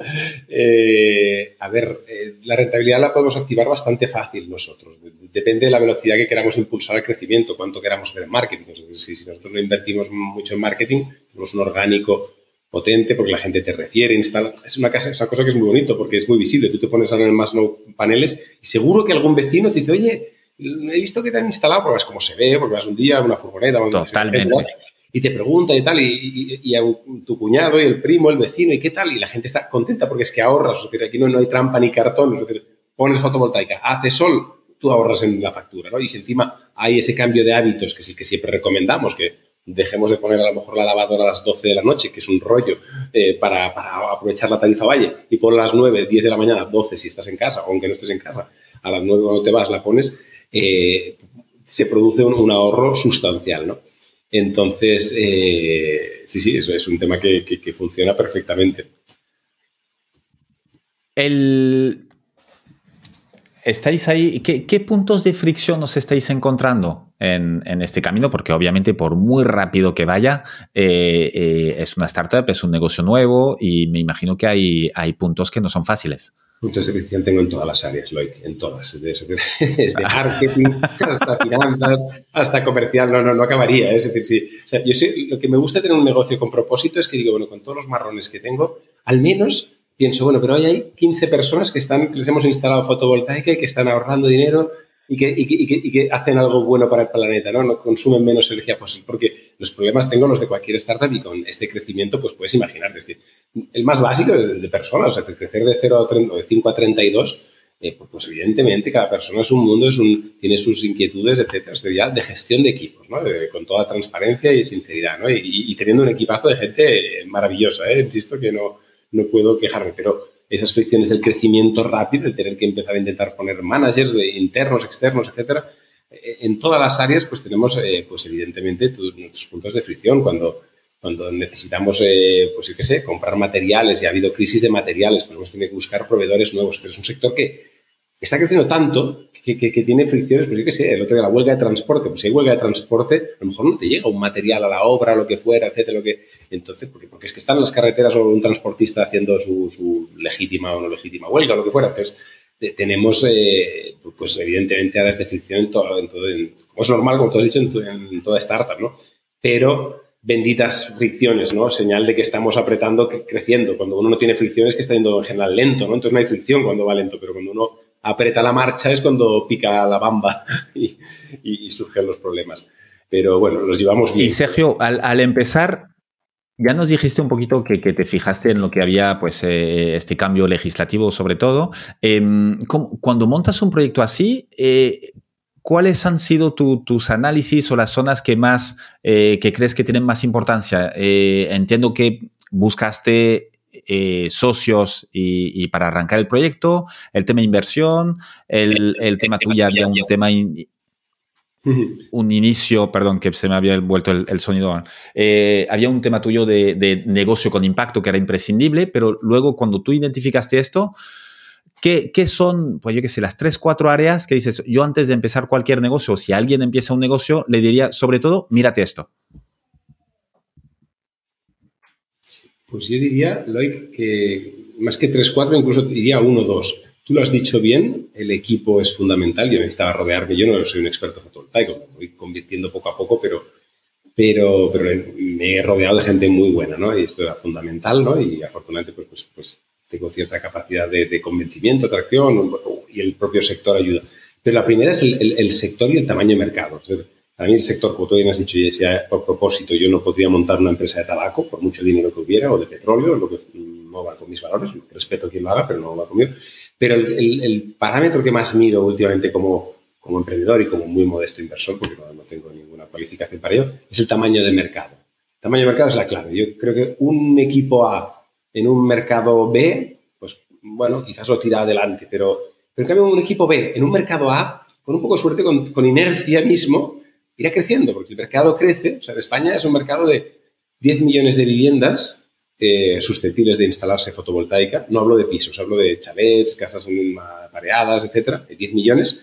Eh, a ver, eh, la rentabilidad la podemos activar bastante fácil nosotros. Depende de la velocidad que queramos impulsar el crecimiento, cuánto queramos hacer marketing. Si, nosotros no invertimos mucho en marketing, tenemos un orgánico potente porque la gente te refiere, instala. Es una, casa, es una cosa que es muy bonito porque es muy visible. Tú te pones ahora en el más paneles y seguro que algún vecino te dice, oye, he visto que te han instalado, porque es como se ve, porque vas un día a una furgoneta, Totalmente. y te pregunta y tal, y, a tu cuñado y el primo, el vecino, y qué tal, y la gente está contenta porque es que ahorras, o sea, aquí no, no, hay trampa ni cartón, o sea, pones fotovoltaica, hace sol, tú ahorras en la factura, ¿no? Y si encima hay ese cambio de hábitos que sí que siempre recomendamos, que dejemos de poner a lo mejor la lavadora a las 12 de la noche, que es un rollo, eh, para, aprovechar la tarifa valle, y por las 9, 10 de la mañana, 12 si estás en casa, o aunque no estés en casa, a las 9 cuando te vas la pones, eh, se produce un, ahorro sustancial, ¿no? Entonces, eh, sí, sí, eso es un tema que, funciona perfectamente. El, ¿Estáis ahí? ¿Qué, puntos de fricción os estáis encontrando en, este camino? Porque obviamente por muy rápido que vaya, eh, es una startup, es un negocio nuevo y me imagino que hay, hay puntos que no son fáciles puntos de fricción tengo en todas las áreas, Loic, en todas. Desde, marketing hasta finanzas, hasta comercial. No, no, no acabaría. ¿eh? Es decir, sí. O sea, yo sé, lo que me gusta tener un negocio con propósito es que digo, bueno, con todos los marrones que tengo, al menos pienso, bueno, pero hoy hay 15 personas que, están, que les hemos instalado fotovoltaica y que están ahorrando dinero y que, y, que, hacen algo bueno para el planeta, ¿no? No consumen menos energía fósil. Porque los problemas tengo los de cualquier startup y con este crecimiento, pues puedes imaginar, es que el más básico de, personas, o sea, crecer de 0 a 30, de 5 a 32, eh, pues, pues, evidentemente cada persona es un mundo, es un, tiene sus inquietudes, etcétera. Es de gestión de equipos, ¿no? con toda transparencia y sinceridad, ¿no? Y, teniendo un equipazo de gente maravillosa, ¿eh? Insisto que no, no puedo quejarme, pero esas fricciones del crecimiento rápido, de tener que empezar a intentar poner managers de internos, externos, etcétera, eh, en todas las áreas pues tenemos eh, pues evidentemente nuestros puntos de fricción cuando cuando necesitamos eh, pues yo qué sé comprar materiales y ha habido crisis de materiales pues hemos tenido que buscar proveedores nuevos pero es un sector que está creciendo tanto que, tiene fricciones, pues yo qué sé, el otro día la huelga de transporte, pues si hay huelga de transporte, a lo mejor no te llega un material a la obra, lo que fuera, etcétera, lo que... Entonces, porque, porque es que están en las carreteras o un transportista haciendo su, legítima o no legítima huelga, lo que fuera. Entonces, tenemos, eh, pues evidentemente, áreas de fricción en todo, en todo como es normal, como tú has dicho, en, toda startup, ¿no? Pero benditas fricciones, ¿no? Señal de que estamos apretando, creciendo. Cuando uno no tiene fricciones, que está yendo en general lento, ¿no? Entonces no hay fricción cuando va lento, pero cuando uno aprieta la marcha es cuando pica la bamba y, surgen los problemas. Pero bueno, los llevamos bien. Y Sergio, al, empezar, ya nos dijiste un poquito que, te fijaste en lo que había, pues, eh, este cambio legislativo sobre todo. Em, cuando montas un proyecto así, eh, ¿cuáles han sido tus análisis o las zonas que más, eh, que crees que tienen más importancia? entiendo que buscaste eh, socios y, para arrancar el proyecto, el tema inversión, el, tema tuyo había un tema, un inicio, perdón, que se me había vuelto el, sonido. Eh, había un tema tuyo de, negocio con impacto que era imprescindible, pero luego cuando tú identificaste esto, ¿Qué, ¿Qué, son, pues yo qué sé, las tres, cuatro áreas que dices, yo antes de empezar cualquier negocio, si alguien empieza un negocio, le diría, sobre todo, mírate esto? Pues yo diría, Loic, que más que 3-4, incluso diría 1-2. Tú lo has dicho bien, el equipo es fundamental. Yo necesitaba rodearme, yo no soy un experto fotovoltaico, me voy convirtiendo poco a poco, pero, pero, pero me he rodeado de gente muy buena, ¿no? Y esto era fundamental, ¿no? Y afortunadamente, pues, pues, pues tengo cierta capacidad de, de convencimiento, atracción, y el propio sector ayuda. Pero la primera es el, sector y el tamaño de mercado. Para mí el sector, como tú bien has dicho, y decía por propósito, yo no podría montar una empresa de tabaco por mucho dinero que hubiera o de petróleo, lo que no va con mis valores, respeto a quien lo haga, pero no va conmigo. Pero el, parámetro que más mido últimamente como, como emprendedor y como muy modesto inversor, porque no, tengo ninguna cualificación para ello, es el tamaño de mercado. El tamaño de mercado es la clave. Yo creo que un equipo A en un mercado B, pues bueno, quizás lo tira adelante, pero, pero en cambio un equipo B en un mercado A, con un poco de suerte, con, con inercia mismo, irá creciendo, porque el mercado crece. O sea, España es un mercado de 10 millones de viviendas eh, susceptibles de instalarse fotovoltaica. No hablo de pisos, hablo de chalets, casas pareadas, etcétera, de 10 millones.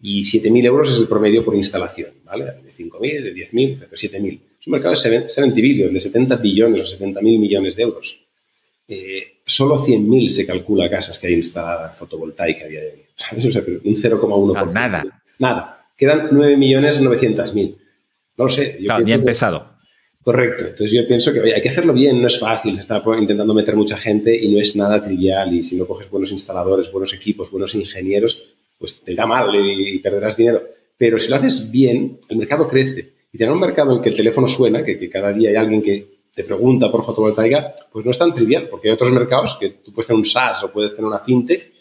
Y 7.000 euros es el promedio por instalación, ¿vale? De 5.000, de 10.000, de 7.000. Es un mercado de 70 billion, de 70 billones o 70.000 millones de euros. Eh, solo 100.000 se calcula casas que hay instalada fotovoltaica a día de hoy. ¿Sabes? O sea, un 0,1%. nada. Nada quedan 9.900.000. No lo sé. Yo claro, empezado. Correcto. Entonces yo pienso que hay que hacerlo bien, no es fácil, se está intentando meter mucha gente y no es nada trivial y si no coges buenos instaladores, buenos equipos, buenos ingenieros, pues te irá mal y perderás dinero. Pero si lo haces bien, el mercado crece. Y tener un mercado en el que el teléfono suena, que, que cada día hay alguien que te pregunta por fotovoltaica, pues no es tan trivial, porque hay otros mercados que tú puedes tener un SaaS o puedes tener una fintech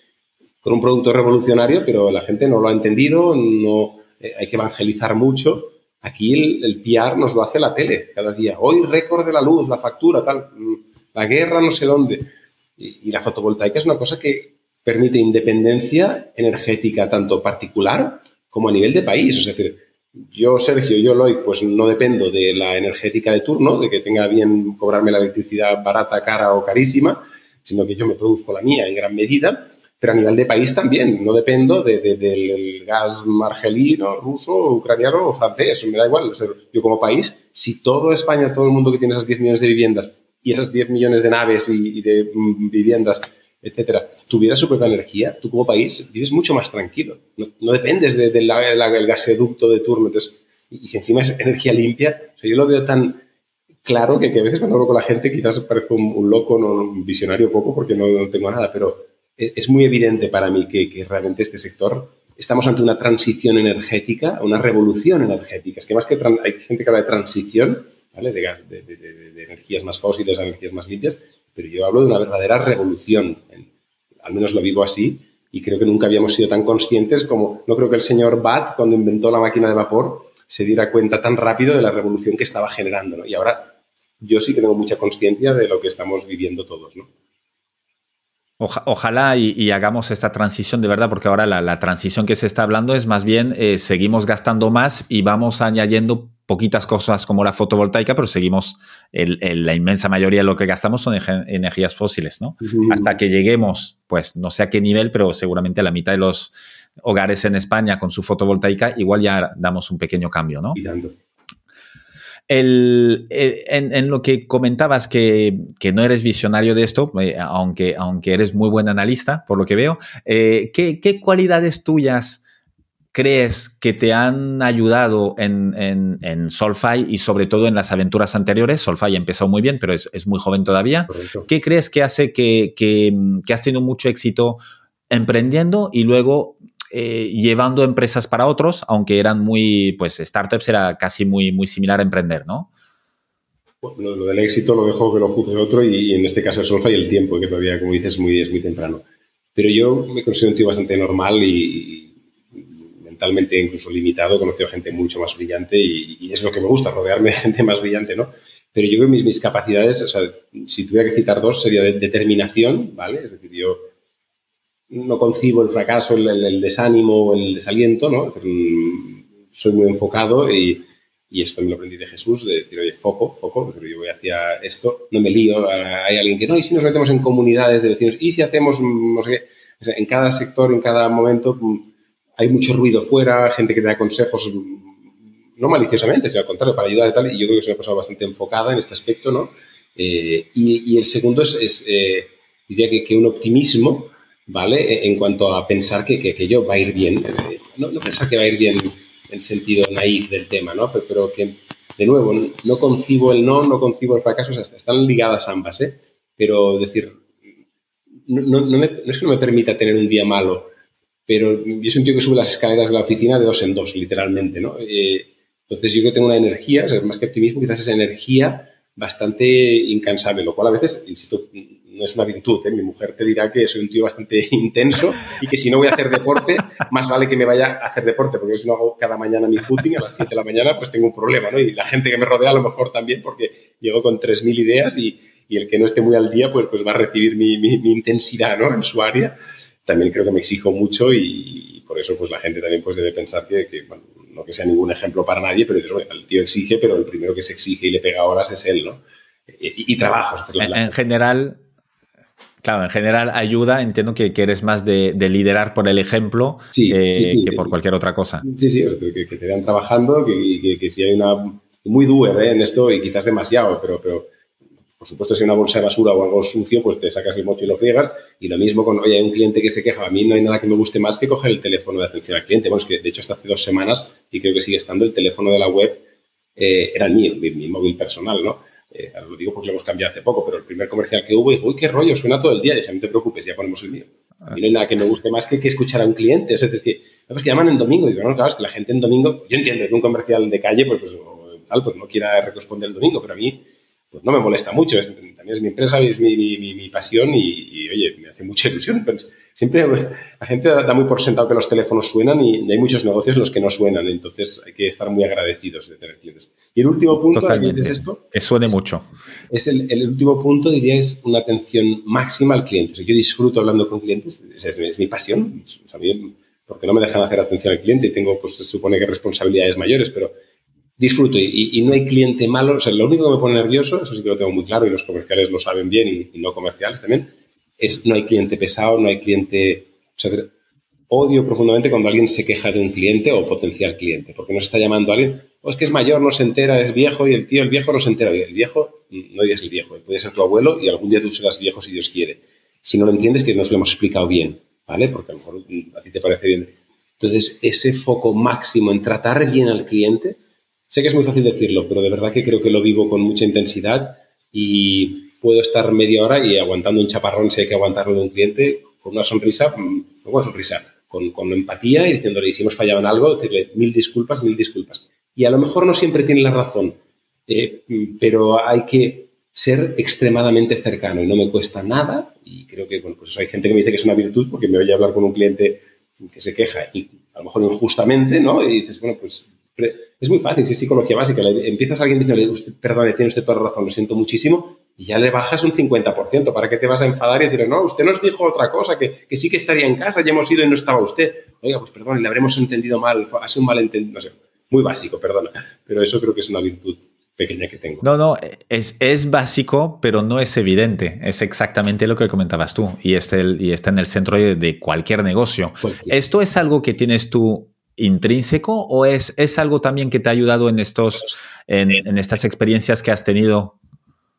con un producto revolucionario, pero la gente no lo ha entendido, no, eh, hay que evangelizar mucho. Aquí el, el, PR nos lo hace la tele cada día. Hoy récord de la luz, la factura, tal, mm, la guerra no sé dónde. Y, la fotovoltaica es una cosa que permite independencia energética tanto particular como a nivel de país. Es decir, yo, Sergio, yo, Loy, pues no dependo de la energética de turno, de que tenga bien cobrarme la electricidad barata, cara o carísima, sino que yo me produzco la mía en gran medida pero a nivel de país también. No dependo del gas margelino, ruso, ucraniano o francés. Me da igual. yo como país, si todo España, todo el mundo que tiene esas 10 millones de viviendas y esas 10 millones de naves y, de mm, viviendas, etcétera, tuviera su propia energía, tú como país vives mucho más tranquilo. No, dependes del gasoducto de turno. Entonces, y, si encima es energía limpia, yo lo veo tan claro que, a veces cuando hablo con la gente quizás parezco un, loco, no, un visionario poco porque no, no tengo nada, pero e-, es muy evidente para mí que, realmente este sector estamos ante una transición energética, una revolución energética. Es que más que hay gente que habla de transición, ¿vale? De, energías más fósiles a energías más limpias, pero yo hablo de una verdadera revolución. Al menos lo vivo así y creo que nunca habíamos sido tan conscientes como, no creo que el señor Bat, cuando inventó la máquina de vapor, se diera cuenta tan rápido de la revolución que estaba generando. Y ahora yo sí que tengo mucha conciencia de lo que estamos viviendo todos. ¿no? ojalá y, hagamos esta transición de verdad, porque ahora la, transición que se está hablando es más bien eh, seguimos gastando más y vamos añadiendo poquitas cosas como la fotovoltaica, pero seguimos, la inmensa mayoría de lo que gastamos son energías fósiles, ¿no? Hasta que lleguemos, pues no sé a qué nivel, pero seguramente a la mitad de los hogares en España con su fotovoltaica, igual ya damos un pequeño cambio, ¿no? El, en, lo que comentabas que, no eres visionario de esto, eh, aunque, aunque eres muy buen analista, por lo que veo, eh, ¿qué, cualidades tuyas crees que te han ayudado en, en, Solfy y sobre todo en las aventuras anteriores? Solfy empezó muy bien, pero es, muy joven todavía. ¿Qué crees que hace que, que, que has tenido mucho éxito emprendiendo y luego eh, llevando empresas para otros, aunque eran muy, pues startups era casi muy, muy similar a emprender, ¿no? lo, del éxito lo dejo que lo juzgue otro y, en este caso el Solfa y el tiempo, que todavía, como dices, muy, es muy temprano. Pero yo me considero un tío bastante normal y, mentalmente incluso limitado, he conocido gente mucho más brillante y, es lo que me gusta, rodearme de gente más brillante, ¿no? Pero yo creo que mis, mis capacidades, o sea, si tuviera que citar dos, sería de determinación, ¿vale? Es decir, yo no concibo el fracaso, el, desánimo o el desaliento, ¿no? Soy muy enfocado y, esto me lo aprendí de Jesús, de decir, oye, foco, foco, yo voy hacia esto, no me lío, hay alguien que no, y si nos metemos en comunidades de vecinos, y si hacemos, no sé qué, en cada sector, en cada momento, hay mucho ruido fuera, gente que te da consejos, no maliciosamente, sino al contrario, para ayudar y tal, y yo creo que es una persona bastante enfocada en este aspecto, ¿no? Eh, y, el segundo es, eh, diría que, un optimismo, ¿vale? E, en cuanto a pensar que, que, va a ir bien. No, no, pensar que va a ir bien en sentido naif del tema, ¿no? Pero, que, de nuevo, no concibo el no, no concibo el fracaso, están ligadas ambas, ¿eh? Pero decir, no, no, es que no me permita tener un día malo, pero yo soy un tío que sube las escaleras de la oficina de dos en dos, literalmente, ¿no? Eh, entonces yo creo que tengo una energía, más que optimismo, quizás esa energía bastante incansable, lo cual a veces, insisto, no es una virtud. ¿eh? Mi mujer te dirá que soy un tío bastante intenso y que si no voy a hacer deporte, más vale que me vaya a hacer deporte, porque si no hago cada mañana mi footing a las 7 de la mañana, pues tengo un problema, ¿no? Y la gente que me rodea a lo mejor también, porque llego con 3.000 ideas y, y, el que no esté muy al día, pues, pues va a recibir mi, mi, mi intensidad, ¿no? En su área. También creo que me exijo mucho y, por eso pues la gente también pues debe pensar que, que bueno, no que sea ningún ejemplo para nadie, pero el tío exige, pero el primero que se exige y le pega horas es él, ¿no? Y, y trabajos. En, en general, Claro, en general ayuda, entiendo que, que eres más de, de, liderar por el ejemplo sí, eh, sí, sí, que por cualquier otra cosa. Sí, sí, que, que te vean trabajando, que, que, si hay una... Muy doer ¿eh? en esto y quizás demasiado, pero, pero por supuesto si hay una bolsa de basura o algo sucio, pues te sacas el mocho y lo friegas. Y lo mismo con, oye, hay un cliente que se queja, a mí no hay nada que me guste más que coger el teléfono de atención al cliente. Bueno, es que de hecho hasta hace dos semanas, y creo que sigue estando, el teléfono de la web eh, era el mío, mi, mi móvil personal, ¿no? Eh, lo digo porque lo hemos cambiado hace poco, pero el primer comercial que hubo, dijo, uy, qué rollo, suena todo el día. Y dije, no te preocupes, ya ponemos el mío. Y no hay nada que me guste más que, que escuchar a un cliente. O sea, es que, no, que llaman en domingo. Y digo, no, claro, es que la gente en domingo, yo entiendo que un comercial de calle, pues, pues, tal, pues no quiera responder el domingo, pero a mí pues no me molesta mucho. Es, también es mi empresa, es mi, mi, mi pasión y, y, oye, me hace mucha ilusión. Pues, siempre la gente da muy por sentado que los teléfonos suenan y hay muchos negocios en los que no suenan. Entonces hay que estar muy agradecidos de tener clientes. Y el último punto, Totalmente. es esto. Que suene mucho. Es el, el, último punto, diría, es una atención máxima al cliente. O sea, yo disfruto hablando con clientes, es, es, es mi pasión. O sea, bien, porque no me dejan hacer atención al cliente y tengo, pues se supone que responsabilidades mayores, pero disfruto y, no hay cliente malo. O lo único que me pone nervioso, eso sí que lo tengo muy claro y los comerciales lo saben bien y, no comerciales también, es no hay cliente pesado, no hay cliente... Odio profundamente cuando alguien se queja de un cliente o potencial cliente, porque nos está llamando a alguien, o oh, es que es mayor, no se entera, es viejo y el tío, el viejo no se entera. El viejo, no digas el viejo, puede ser tu abuelo y algún día tú serás viejo si Dios quiere. Si no lo entiendes, que nos lo hemos explicado bien, ¿vale? Porque a lo mejor a ti te parece bien. Entonces, ese foco máximo en tratar bien al cliente, sé que es muy fácil decirlo, pero de verdad que creo que lo vivo con mucha intensidad y puedo estar media hora y aguantando un chaparrón si hay que aguantarlo de un cliente con una sonrisa, con una sonrisa, con, con empatía y diciéndole, y si hemos fallado en algo, decirle mil disculpas, mil disculpas. Y a lo mejor no siempre tiene la razón, eh, pero hay que ser extremadamente cercano y no me cuesta nada. Y creo que, bueno, pues hay gente que me dice que es una virtud porque me oye hablar con un cliente que se queja y a lo mejor injustamente, ¿no? Y dices, bueno, pues es muy fácil, si es psicología básica. Le empiezas a alguien diciendo, perdone, tiene usted toda la razón, lo siento muchísimo, y ya le bajas un 50%. ¿Para qué te vas a enfadar y decir, no, usted nos dijo otra cosa, que, que sí que estaría en casa, ya hemos ido y no estaba usted? Oiga, pues perdón, le habremos entendido mal, ha sido un malentendido, no sé, muy básico, perdona. Pero eso creo que es una virtud pequeña que tengo. No, no, es, es básico, pero no es evidente. Es exactamente lo que comentabas tú y está, el, y está en el centro de, de cualquier negocio. Cualquier. ¿Esto es algo que tienes tú intrínseco o es, es algo también que te ha ayudado en, estos, en, en estas experiencias que has tenido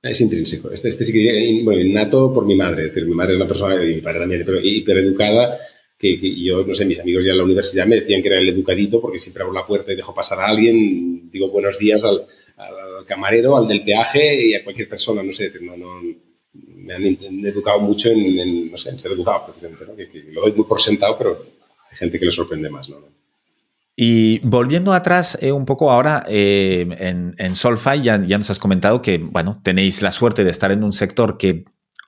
es intrínseco. Este, este sí que, bueno, innato por mi madre. Es decir, mi madre es una persona, y mi padre también, pero hipereducada, que, que, yo, no sé, mis amigos ya en la universidad me decían que era el educadito porque siempre abro la puerta y dejo pasar a alguien, digo buenos días al, al camarero, al del peaje y a cualquier persona, no sé, no, no, me han educado mucho en, en, no sé, en ser educado, precisamente, ¿no? que, que, lo doy muy por sentado, pero hay gente que le sorprende más, ¿no? Y volviendo atrás eh, un poco ahora, eh, en, en Solfy ya, ya, nos has comentado que, bueno, tenéis la suerte de estar en un sector que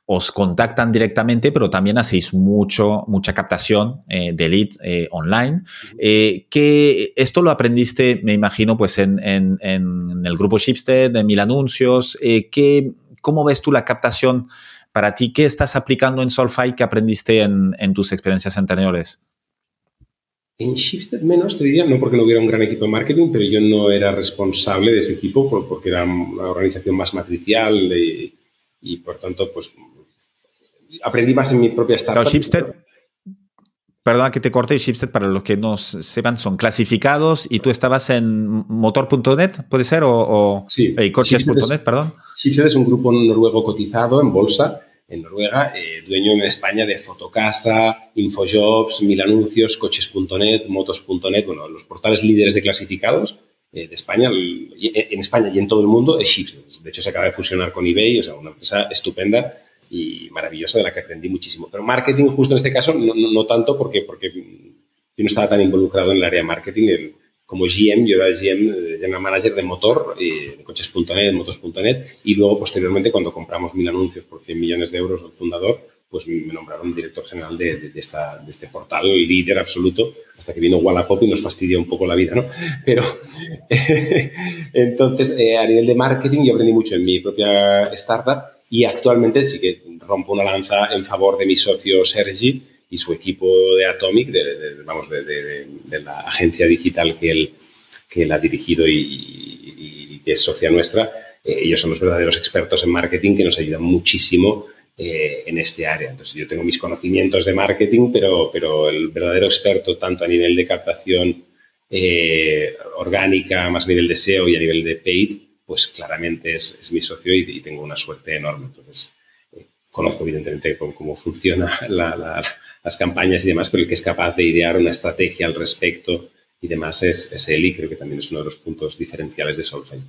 os contactan directamente, pero también hacéis mucho, mucha captación eh, de lead online. Que esto lo aprendiste, me imagino, pues en, en, en el grupo Shipstead, en Mil Anuncios. que, ¿Cómo ves tú la captación para ti? ¿Qué estás aplicando en Solfy que aprendiste en, en tus experiencias anteriores? En Shipstead menos, te diría, no porque no hubiera un gran equipo de marketing, pero yo no era responsable de ese equipo porque era una organización más matricial y, y por tanto, pues aprendí más en mi propia startup. Pero Shipstead, perdona que te corte, Shipstead, para los que no sepan, son clasificados y tú estabas en motor.net, ¿puede ser? O, o sí. Eh, coches.net, perdón. Shipstead es un grupo noruego cotizado en bolsa en Noruega, eh, dueño en España de Fotocasa, Infojobs, Mil Anuncios, Coches.net, Motos.net, bueno, los portales líderes de clasificados eh, de España, en España y en todo el mundo es Shipstead. De hecho, se acaba de fusionar con eBay, o sea, una empresa estupenda y maravillosa de la que aprendí muchísimo. Pero marketing, justo en este caso, no, no, tanto porque, porque yo no estaba tan involucrado en el área de marketing. Como GM, yo era GM, General Manager de motor, de coches.net, motos.net, y luego posteriormente cuando compramos mil anuncios por 100 millones de euros del fundador, pues me nombraron director general de, de, esta, de este portal, líder absoluto, hasta que vino Wallapop y nos fastidió un poco la vida, ¿no? Pero entonces, eh, a nivel de marketing, yo aprendí mucho en mi propia startup y actualmente sí que rompo una lanza en favor de mi socio Sergi y su equipo de Atomic, de, vamos, de, la agencia digital que él, que él ha dirigido y, que es socia nuestra. Eh, ellos son los verdaderos expertos en marketing que nos ayudan muchísimo eh, en este área. Entonces, yo tengo mis conocimientos de marketing, pero, pero el verdadero experto, tanto a nivel de captación eh, orgánica, más a nivel de SEO y a nivel de paid, pues claramente es, mi socio y, tengo una suerte enorme. Entonces, conozco evidentemente cómo, cómo funcionan las campañas y demás, pero el que es capaz de idear una estrategia al respecto y demás es, es él y creo que también es uno de los puntos diferenciales de Solfay.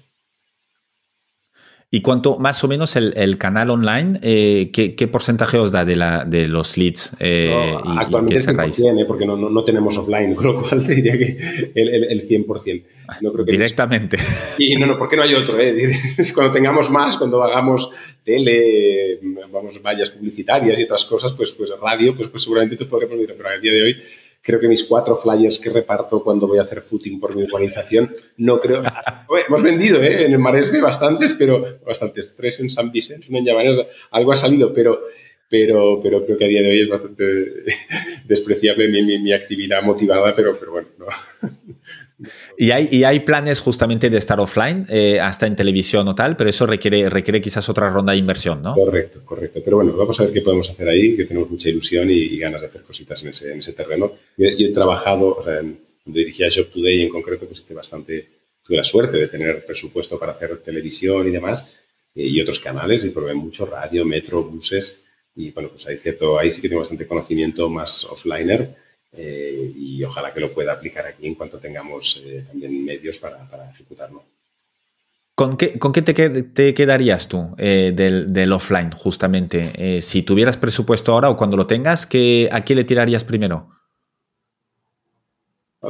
¿Y cuánto más o menos el, canal online, eh, ¿qué, porcentaje os da de, la, de los leads? Eh, actualmente es 100%, eh, porque no, no, tenemos offline, con lo cual te diría que el, el, 100%. No creo que Directamente. Y no, no, porque no hay otro. Cuando tengamos más, cuando hagamos tele, vamos, vallas publicitarias y otras cosas, pues, pues radio, pues, pues seguramente te podremos decir, pero a día de hoy creo que mis cuatro flyers que reparto cuando voy a hacer footing por mi organización, no creo... hemos vendido ¿eh? en el Maresme bastantes, pero bastantes, tres en San Vicente, uno en Llamaneos, algo ha salido, pero, pero, pero creo que a día de hoy es bastante despreciable mi, mi, mi actividad motivada, pero, pero bueno, no, y hay, hay planes justamente de estar offline, eh, hasta en televisión o tal, pero eso requiere, requiere quizás otra ronda de inversión, ¿no? Correcto, correcto. Pero bueno, vamos a ver qué podemos hacer ahí, que tenemos mucha ilusión y, ganas de hacer cositas en ese, en ese terreno. Yo, he trabajado, o sea, cuando dirigía Job Today en concreto, pues hice bastante, tuve la suerte de tener presupuesto para hacer televisión y demás, eh, y otros canales, y probé mucho radio, metro, buses, y bueno, pues hay cierto, ahí sí que tengo bastante conocimiento más offliner eh, y ojalá que lo pueda aplicar aquí en cuanto tengamos eh, también medios para, ejecutarlo. ¿Con qué, con qué te, quedarías tú eh, del, offline, justamente? si tuvieras presupuesto ahora o cuando lo tengas, ¿qué, ¿a qué le tirarías primero?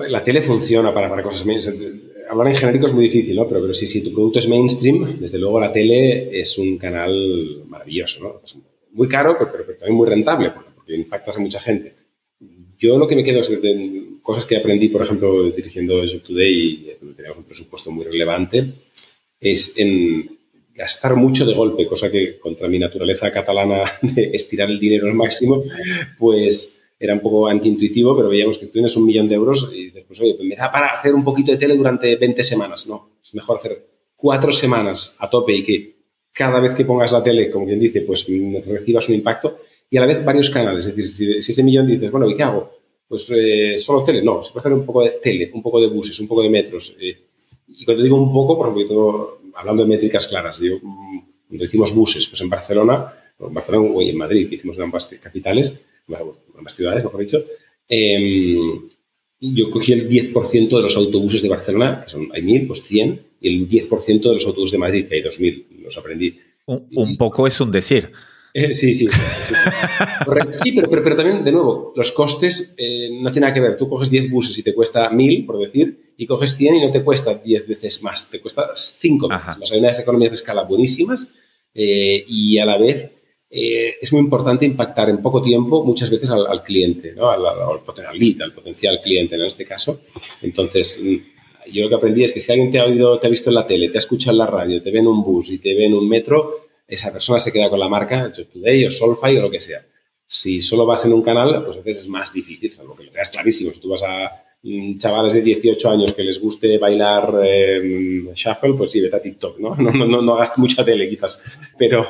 La tele funciona para, para cosas... Hablar en genérico es muy difícil, ¿no? Pero, pero si, si tu producto es mainstream, desde luego la tele es un canal maravilloso, ¿no? muy caro, pero, pero, también muy rentable, porque impactas a mucha gente. Yo lo que me quedo es de cosas que aprendí, por ejemplo, dirigiendo Job Today, y teníamos un presupuesto muy relevante, es en gastar mucho de golpe, cosa que contra mi naturaleza catalana de estirar el dinero al máximo, pues era un poco antiintuitivo, pero veíamos que tú tienes un millón de euros y después, oye, pues me da para hacer un poquito de tele durante 20 semanas. No, es mejor hacer cuatro semanas a tope y que cada vez que pongas la tele, como quien dice, pues recibas un impacto y a la vez varios canales. Es decir, si, ese millón dices, bueno, ¿y qué hago? Pues eh, solo tele. No, se puede hacer un poco de tele, un poco de buses, un poco de metros. Eh, y cuando digo un poco, por ejemplo, hablando de métricas claras, digo, mm, cuando decimos buses, pues en Barcelona, en Barcelona o en Madrid, que hicimos en ambas capitales, en ambas ciudades, mejor dicho, eh, yo cogí el 10% de los autobuses de Barcelona, que son, hay 1.000, pues 100, y el 10% de los autobuses de Madrid, que hay 2.000, los aprendí. un poco es un decir. Eh, sí, sí. Sí, pero, pero, también, de nuevo, los costes eh, no tienen nada que ver. Tú coges 10 buses y te cuesta 1000, por decir, y coges 100 y no te cuesta 10 veces más, te cuesta 5 veces más. Hay unas economías de escala buenísimas eh, y a la vez es muy importante impactar en poco tiempo muchas veces al, cliente, ¿no? al, al, lead, al potencial cliente en este caso. Entonces, mm, yo lo que aprendí es que si alguien te ha oído, te ha visto en la tele, te ha escuchado en la radio, te ve en un bus y te ve en un metro, esa persona se queda con la marca Today o Solfy o lo que sea. Si solo vas en un canal, pues a veces es más difícil, salvo que lo tengas clarísimo. Si tú vas a mm, chavales de 18 años que les guste bailar em, shuffle, pues sí, vete a TikTok, ¿no? No, no, no, hagas mucha tele quizás. Pero,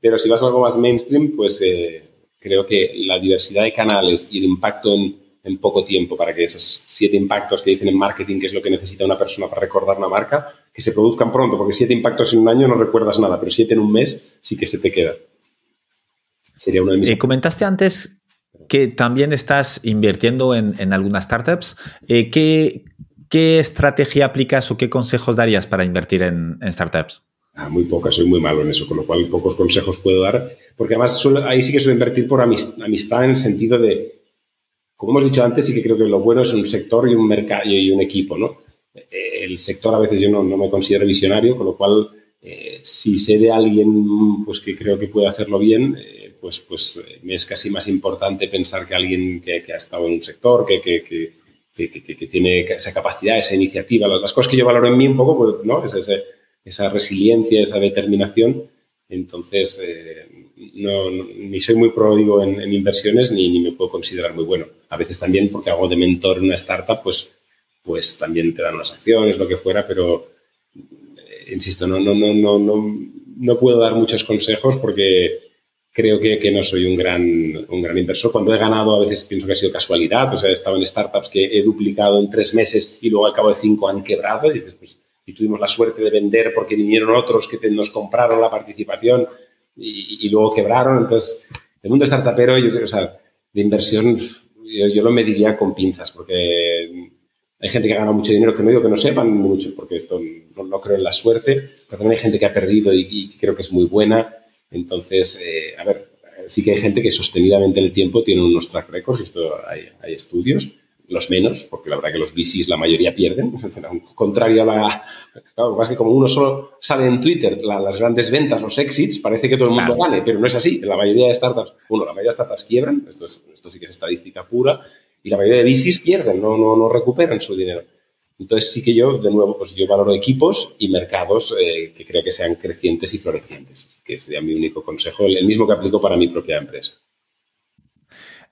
pero si vas a algo más mainstream, pues eh, creo que la diversidad de canales y el impacto en, en poco tiempo para que esos siete impactos que dicen en marketing, que es lo que necesita una persona para recordar una marca, que se produzcan pronto, porque siete impactos en un año no recuerdas nada, pero siete en un mes sí que se te queda. Sería una de mis... Eh, comentaste antes que también estás invirtiendo en, algunas startups. Eh, ¿qué, ¿qué, estrategia aplicas o qué consejos darías para invertir en, startups? Ah, muy pocas, soy muy malo en eso, con lo cual pocos consejos puedo dar, porque además ahí sí que suelo invertir por amistad en el sentido de, como hemos dicho antes, sí que creo que lo bueno es un sector y un mercado y un equipo, ¿no? Eh, el sector a veces yo no, me considero visionario, con lo cual eh, si sé de alguien pues, que creo que puede hacerlo bien, eh, pues, pues me es casi más importante pensar que alguien que, ha estado en un sector, que, que, que, tiene esa capacidad, esa iniciativa, las, cosas que yo valoro en mí un poco, pues, ¿no? Esa, esa, resiliencia, esa determinación. Entonces, no, ni soy muy pródigo en, en inversiones ni, ni, me puedo considerar muy bueno. A veces también porque hago de mentor en una startup, pues pues también te dan unas acciones, lo que fuera, pero eh, insisto, no, no, no, no, no, no puedo dar muchos consejos porque creo que, que, no soy un gran, un gran inversor. Cuando he ganado, a veces pienso que ha sido casualidad. O sea, he estado en startups que he duplicado en tres meses y luego al cabo de cinco han quebrado. Y, pues, y tuvimos la suerte de vender porque vinieron otros que nos compraron la participación y, y, luego quebraron. Entonces, el mundo startupero, yo creo, o sea, de inversión, yo, yo lo mediría con pinzas porque hay gente que ha ganado mucho dinero que no digo que no sepan mucho, porque esto no, creo en la suerte, pero también hay gente que ha perdido y, creo que es muy buena. Entonces, eh, a ver, sí que hay gente que sostenidamente en el tiempo tiene unos track records, y esto hay, estudios, los menos, porque la verdad que los VCs la mayoría pierden, contrario a la... Claro, más que como uno solo sabe en Twitter las grandes ventas, los exits, parece que todo el mundo gane, pero no es así. La mayoría de startups, uno, la mayoría de startups quiebran, esto, esto sí que es estadística pura, y la mayoría de bicis pierden, no, no, no recuperan su dinero. Entonces sí que yo, de nuevo, pues yo valoro equipos y mercados eh, que creo que sean crecientes y florecientes, que sería mi único consejo, el mismo que aplico para mi propia empresa.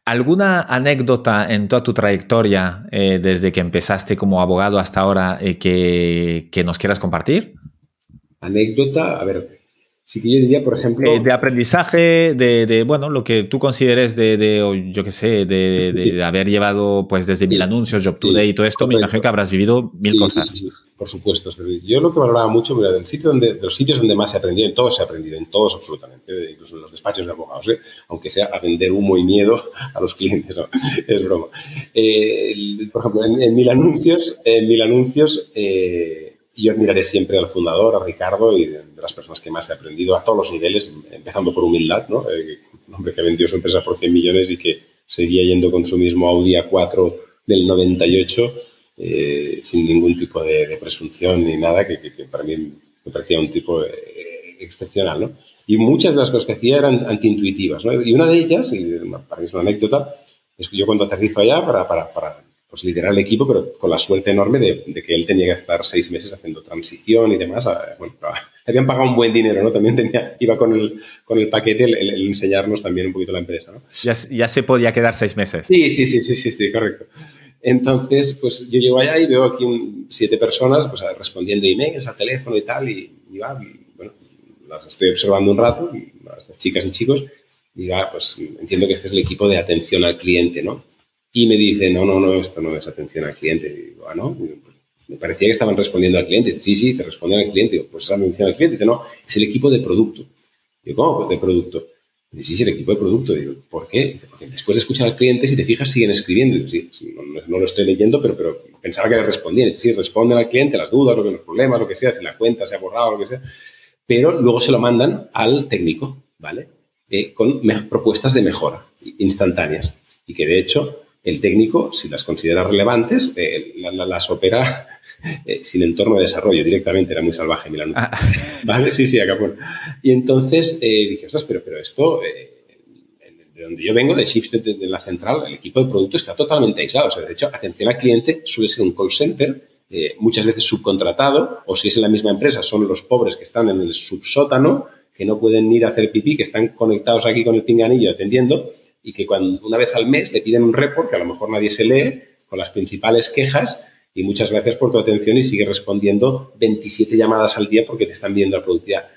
¿Alguna anécdota en toda tu trayectoria, eh, desde que empezaste como abogado hasta ahora, eh, que, que, nos quieras compartir? Anécdota, a ver, Sí que yo diría, por ejemplo... Eh, de aprendizaje, de, bueno, lo que tú consideres de, yo qué sé, de, haber llevado pues desde mil anuncios, Job Today y todo esto, me imagino que habrás vivido mil cosas. por supuesto. Yo lo que valoraba mucho, mira, del sitio donde, de los sitios donde más se ha aprendido, en todos se ha aprendido, en todos absolutamente, incluso en los despachos de abogados, ¿eh? aunque sea a vender humo y miedo a los clientes, no, es broma. Eh, por ejemplo, en, mil anuncios, en mil anuncios yo admiraré siempre al fundador, a Ricardo y de, las personas que más he aprendido a todos los niveles, empezando por humildad, ¿no? Eh, un hombre que vendió su empresa por 100 millones y que seguía yendo con su mismo Audi A4 del 98 eh, sin ningún tipo de, presunción ni nada, que, para mí me parecía un tipo eh, excepcional, ¿no? Y muchas de las cosas que hacía eran antiintuitivas, ¿no? Y una de ellas, y para mí es una anécdota, es que yo cuando aterrizo allá para, para, para pues, liderar el equipo, pero con la suerte enorme de, que él tenía que estar seis meses haciendo transición y demás. Bueno, habían pagado un buen dinero, ¿no? También tenía, iba con el, con el paquete el, enseñarnos también un poquito la empresa, ¿no? Ya, ya, se podía quedar seis meses. Sí, sí, sí, sí, sí, sí, correcto. Entonces, pues yo llego allá y veo aquí siete personas pues, respondiendo emails al teléfono y tal, y, va, bueno, las estoy observando un rato, las chicas y chicos, y va, pues entiendo que este es el equipo de atención al cliente, ¿no? Y me dice, no, no, no, esto no es atención al cliente. Digo, ah, no, me parecía que estaban respondiendo al cliente. Sí, sí, te responden al cliente. Digo, pues es atención al cliente. Dice, no, es el equipo de producto. Digo, ¿cómo de producto? Dice, sí, sí, el equipo de producto. Digo, ¿por qué? Dice, porque después de escuchar al cliente, si te fijas, siguen escribiendo. Digo, sí, no, lo estoy leyendo, pero, pero pensaba que le respondían. Sí, responden al cliente las dudas, los problemas, lo que sea, si la cuenta se ha borrado, lo que sea. Pero luego se lo mandan al técnico, ¿vale? Eh, con propuestas de mejora instantáneas. Y que de hecho el técnico, si las considera relevantes, eh, las opera eh, sin entorno de desarrollo directamente. Era muy salvaje Milán. Ah. ¿Vale? Sí, sí, acá Y entonces eh, dije, ostras, pero, pero esto, de donde yo vengo, de Shipstead, de, la central, el equipo de producto está totalmente aislado. O sea, de hecho, atención al cliente suele ser un call center, muchas veces subcontratado, o si es en la misma empresa, son los pobres que están en el subsótano, que no pueden ir a hacer pipí, que están conectados aquí con el pinganillo atendiendo y que cuando una vez al mes le piden un report que a lo mejor nadie se lee con las principales quejas y muchas gracias por tu atención y sigue respondiendo 27 llamadas al día porque te están viendo la productividad.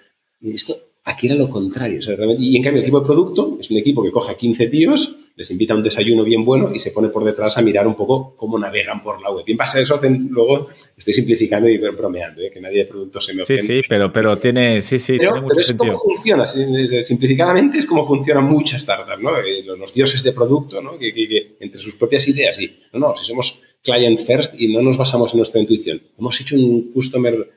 Y esto aquí era lo contrario. y en cambio el equipo de producto es un equipo que coge a 15 tíos, les invita a un desayuno bien bueno y se pone por detrás a mirar un poco cómo navegan por la web. Bien pasa eso, luego estoy simplificando y bromeando, ¿eh? que nadie de producto se me ofende. Sí, sí, pero, pero tiene, sí, sí, tiene mucho pero cómo funciona, simplificadamente es como funcionan muchas startups, ¿no? Eh, los dioses de producto, ¿no? Que, entre sus propias ideas y, no, no, si somos client first y no nos basamos en nuestra intuición. Hemos hecho un customer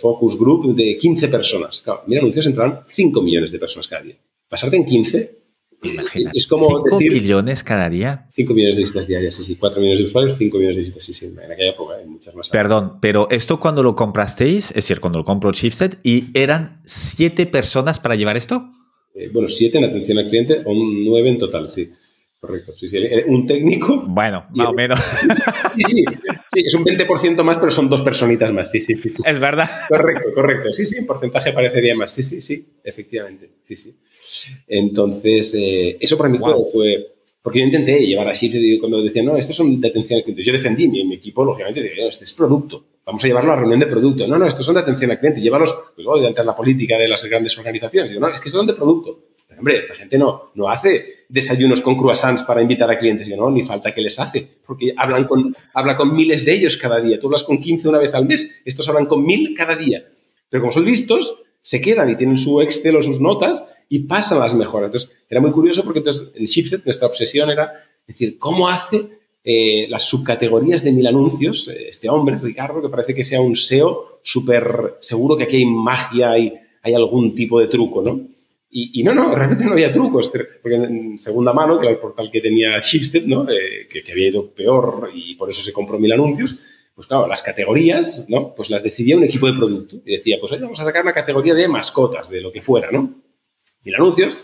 focus group de 15 personas. Claro, mil anuncios entraron 5 millones de personas cada día. Pasarte en 15 Imagínate. Es como 5 millones cada día. 5 millones de visitas diarias, sí, sí. 4 millones de usuarios, 5 millones de visitas, sí, sí. En aquella época hay muchas más. Perdón, pero esto cuando lo comprasteis, es decir, cuando lo compró Shifted, ¿y eran 7 personas para llevar esto? Eh, bueno, 7 en atención al cliente o 9 en total, sí. Correcto. Sí, sí. Un técnico. Bueno, más o menos. Sí, sí, sí, es un 20% más, pero son dos personitas más. Sí, sí, sí, sí. Es verdad. Correcto, correcto. Sí, sí, porcentaje parecería más. Sí, sí, sí, efectivamente. Sí, sí. Entonces, eh, eso para mí fue, Porque yo intenté llevar a Shift cuando decían, no, estos son de atención al cliente. Yo defendí mi, mi equipo, lógicamente, dije, no, este es producto. Vamos a llevarlo a la reunión de producto. No, no, estos son de atención al cliente. Llévalos, pues, oh, de la política de las grandes organizaciones. Digo, no, es que son de producto. Hombre, esta gente no, no hace desayunos con croissants para invitar a clientes. Yo no, ni falta que les hace, porque hablan con, habla con miles de ellos cada día. Tú hablas con 15 una vez al mes, estos hablan con mil cada día. Pero como son listos, se quedan y tienen su Excel o sus notas y pasan las mejoras. Entonces, era muy curioso porque entonces en Chipset nuestra obsesión era decir, ¿cómo hace eh, las subcategorías de mil anuncios eh, este hombre, Ricardo, que parece que sea un SEO súper seguro que aquí hay magia, hay, hay algún tipo de truco, ¿no? Y, no, no, realmente no había trucos, porque en segunda mano, que era el portal que tenía Shipstead, ¿no? Eh, que, había ido peor y por eso se compró mil anuncios, pues claro, las categorías, ¿no? Pues las decidía un equipo de producto y decía, pues hoy vamos a sacar una categoría de mascotas, de lo que fuera, ¿no? Mil anuncios,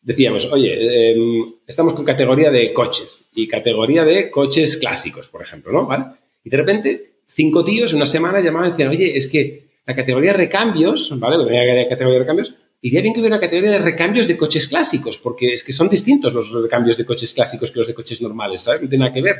decíamos, oye, em, estamos con categoría de coches y categoría de coches clásicos, por ejemplo, ¿no? ¿Vale? Y de repente, cinco tíos en una semana llamaban y decían, oye, es que la categoría recambios, ¿vale? La categoría de recambios iría bien que hubiera una categoría de recambios de coches clásicos, porque es que son distintos los recambios de coches clásicos que los de coches normales, ¿sabes? No tiene nada que ver.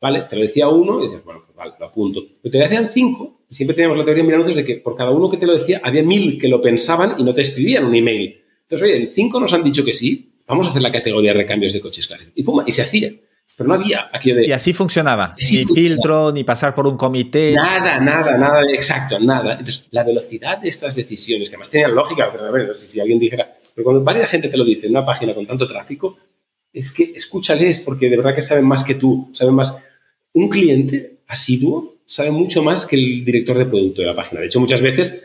¿Vale? Te lo decía uno y dices, bueno, pues vale, lo apunto. Pero te decían cinco. Siempre teníamos la teoría en de que por cada uno que te lo decía, había mil que lo pensaban y no te escribían un email. Entonces, oye, en cinco nos han dicho que sí, vamos a hacer la categoría de recambios de coches clásicos. Y pum, y se hacía. Pero no había aquí de... Y así funcionaba. ni filtro, ni pasar por un comité. Nada, nada, nada, exacto, nada. Entonces, la velocidad de estas decisiones, que además tenían lógica, pero a ver, si, si alguien dijera, pero cuando varias gente te lo dice en una página con tanto tráfico, es que escúchales, porque de verdad que saben más que tú, saben más. Un cliente asiduo sabe mucho más que el director de producto de la página. De hecho, muchas veces,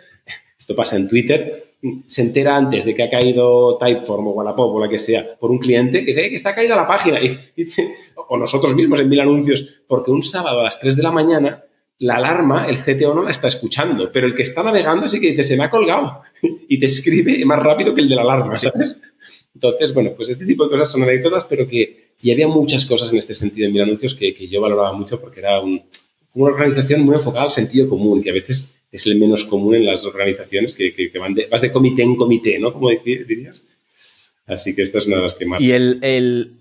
esto pasa en Twitter, se entera antes de que ha caído Typeform o Wallapop o la que sea por un cliente que dice que está caída la página o nosotros mismos en mil anuncios porque un sábado a las 3 de la mañana la alarma, el CTO no la está escuchando, pero el que está navegando sí que dice se me ha colgado y te escribe más rápido que el de la alarma, ¿sabes? Entonces, bueno, pues este tipo de cosas son anécdotas, pero que y había muchas cosas en este sentido en mil anuncios que, que yo valoraba mucho porque era un, una organización muy enfocada al sentido común, que a veces es el menos común en las organizaciones que, que, van de, vas de comité en comité, ¿no? Como dirías. Así que esta es una de las que más... Y el, el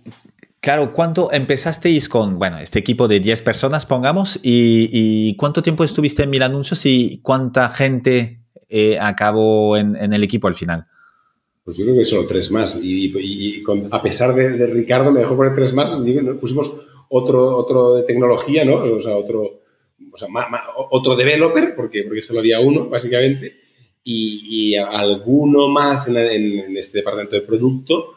claro, ¿cuánto empezasteis con, bueno, este equipo de 10 personas, pongamos, y, cuánto tiempo estuviste en Mil Anuncios y cuánta gente eh, acabó en, el equipo al final? Pues yo creo que solo tres más. Y, a pesar de, Ricardo, me dejó poner tres más. Pusimos otro, otro de tecnología, ¿no? O sea, otro sea, otro developer, porque, porque solo había uno, básicamente, y, alguno más en, este departamento de producto,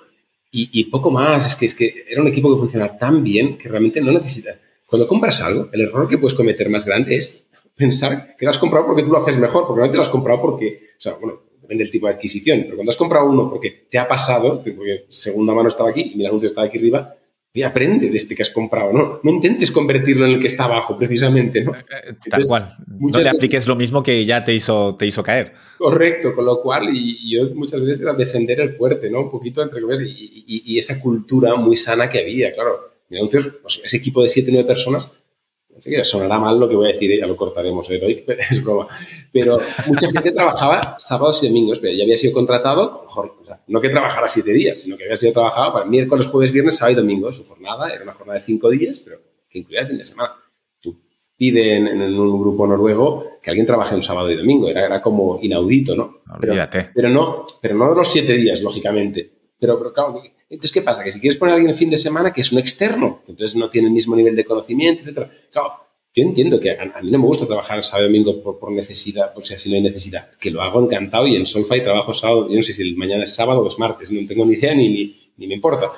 y, poco más. Es que, es que era un equipo que funciona tan bien que realmente no necesita. Cuando compras algo, el error que puedes cometer más grande es pensar que lo has comprado porque tú lo haces mejor, porque realmente lo has comprado porque, o sea, bueno, depende del tipo de adquisición, pero cuando has comprado uno porque te ha pasado, porque segunda mano estaba aquí y mi anuncio estaba aquí arriba, y aprende de este que has comprado, ¿no? No intentes convertirlo en el que está abajo, precisamente, ¿no? Eh, eh, tal cual. No le apliques lo mismo que ya te hizo, te hizo caer. Correcto, con lo cual, y, yo muchas veces era defender el fuerte, ¿no? Un poquito, entre comillas, y, esa cultura muy sana que había, claro. Entonces, pues, ese equipo de siete, nueve personas sonará mal lo que voy a decir, ya lo cortaremos ¿eh? es broma. Pero mucha gente trabajaba sábados y domingos, pero ya había sido contratado, mejor, no que trabajara siete días, sino que había sido trabajado para miércoles, jueves, viernes, sábado y domingo. Su jornada era una jornada de cinco días, pero que incluía el fin de semana. Tú pides en, un grupo noruego que alguien trabaje un sábado y domingo, era, era como inaudito, ¿no? Olvídate. Pero, no, pero no los siete días, lógicamente. Pero, pero claro, entonces, ¿qué pasa? Que si quieres poner a alguien el fin de semana que es un externo, entonces no tiene el mismo nivel de conocimiento, etc. Claro, yo entiendo que a, mí no me gusta trabajar sábado y domingo por, necesidad, por si así no hay necesidad, que lo hago encantado y en Solfy trabajo sábado, yo no sé si el mañana es sábado o es martes, no tengo ni idea ni, ni, me importa.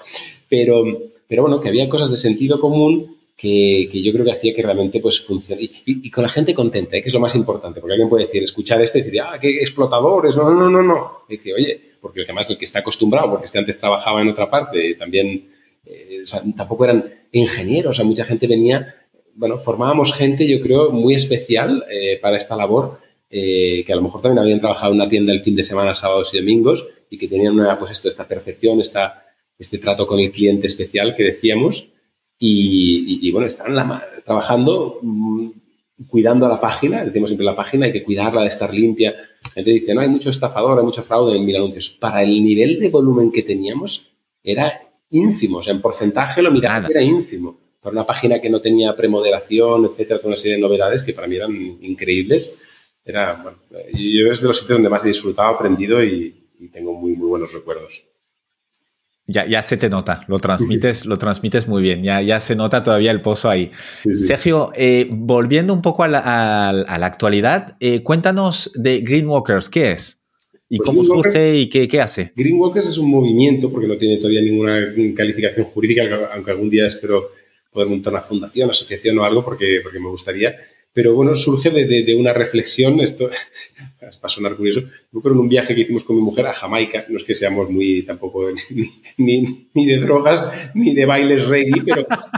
Pero, pero bueno, que había cosas de sentido común que, yo creo que hacía que realmente pues funcione. Y, con la gente contenta, ¿eh? que es lo más importante, porque alguien puede decir, escuchar esto y decir, ah, qué explotadores, no, no, no, no. Y dice, oye, porque además el que está acostumbrado, porque este antes trabajaba en otra parte, también, eh, o sea, tampoco eran ingenieros, o sea, mucha gente venía, bueno, formábamos gente, yo creo, muy especial eh, para esta labor, que a lo mejor también habían trabajado en una tienda el fin de semana, sábados y domingos, y que tenían una, pues esto, esta perfección, esta, este trato con el cliente especial que decíamos, y, bueno, están trabajando, cuidando la página, decimos siempre la página, hay que cuidarla de estar limpia. Gente dice, no, hay mucho estafador, hay mucho fraude en mil anuncios. Para el nivel de volumen que teníamos, era ínfimo, o sea, en porcentaje lo miraba, era ínfimo. Para una página que no tenía premoderación, etcétera, con una serie de novedades que para mí eran increíbles. Era, bueno, yo es de los sitios donde más he disfrutado, aprendido y, y tengo muy, muy buenos recuerdos. Ya, ya se te nota, lo transmites, lo transmites muy bien, ya, ya se nota todavía el pozo ahí. Sergio, eh, volviendo un poco a la, actualidad, eh, cuéntanos de Greenwalkers, ¿qué es? ¿Y pues cómo surge y qué, qué, hace? Greenwalkers es un movimiento, porque no tiene todavía ninguna calificación jurídica, aunque algún día espero poder montar una fundación, asociación o algo, porque, porque me gustaría. Pero bueno, surge de, de una reflexión, esto va a sonar curioso, pero en un viaje que hicimos con mi mujer a Jamaica, no es que seamos muy tampoco ni, ni, de drogas ni de bailes reggae,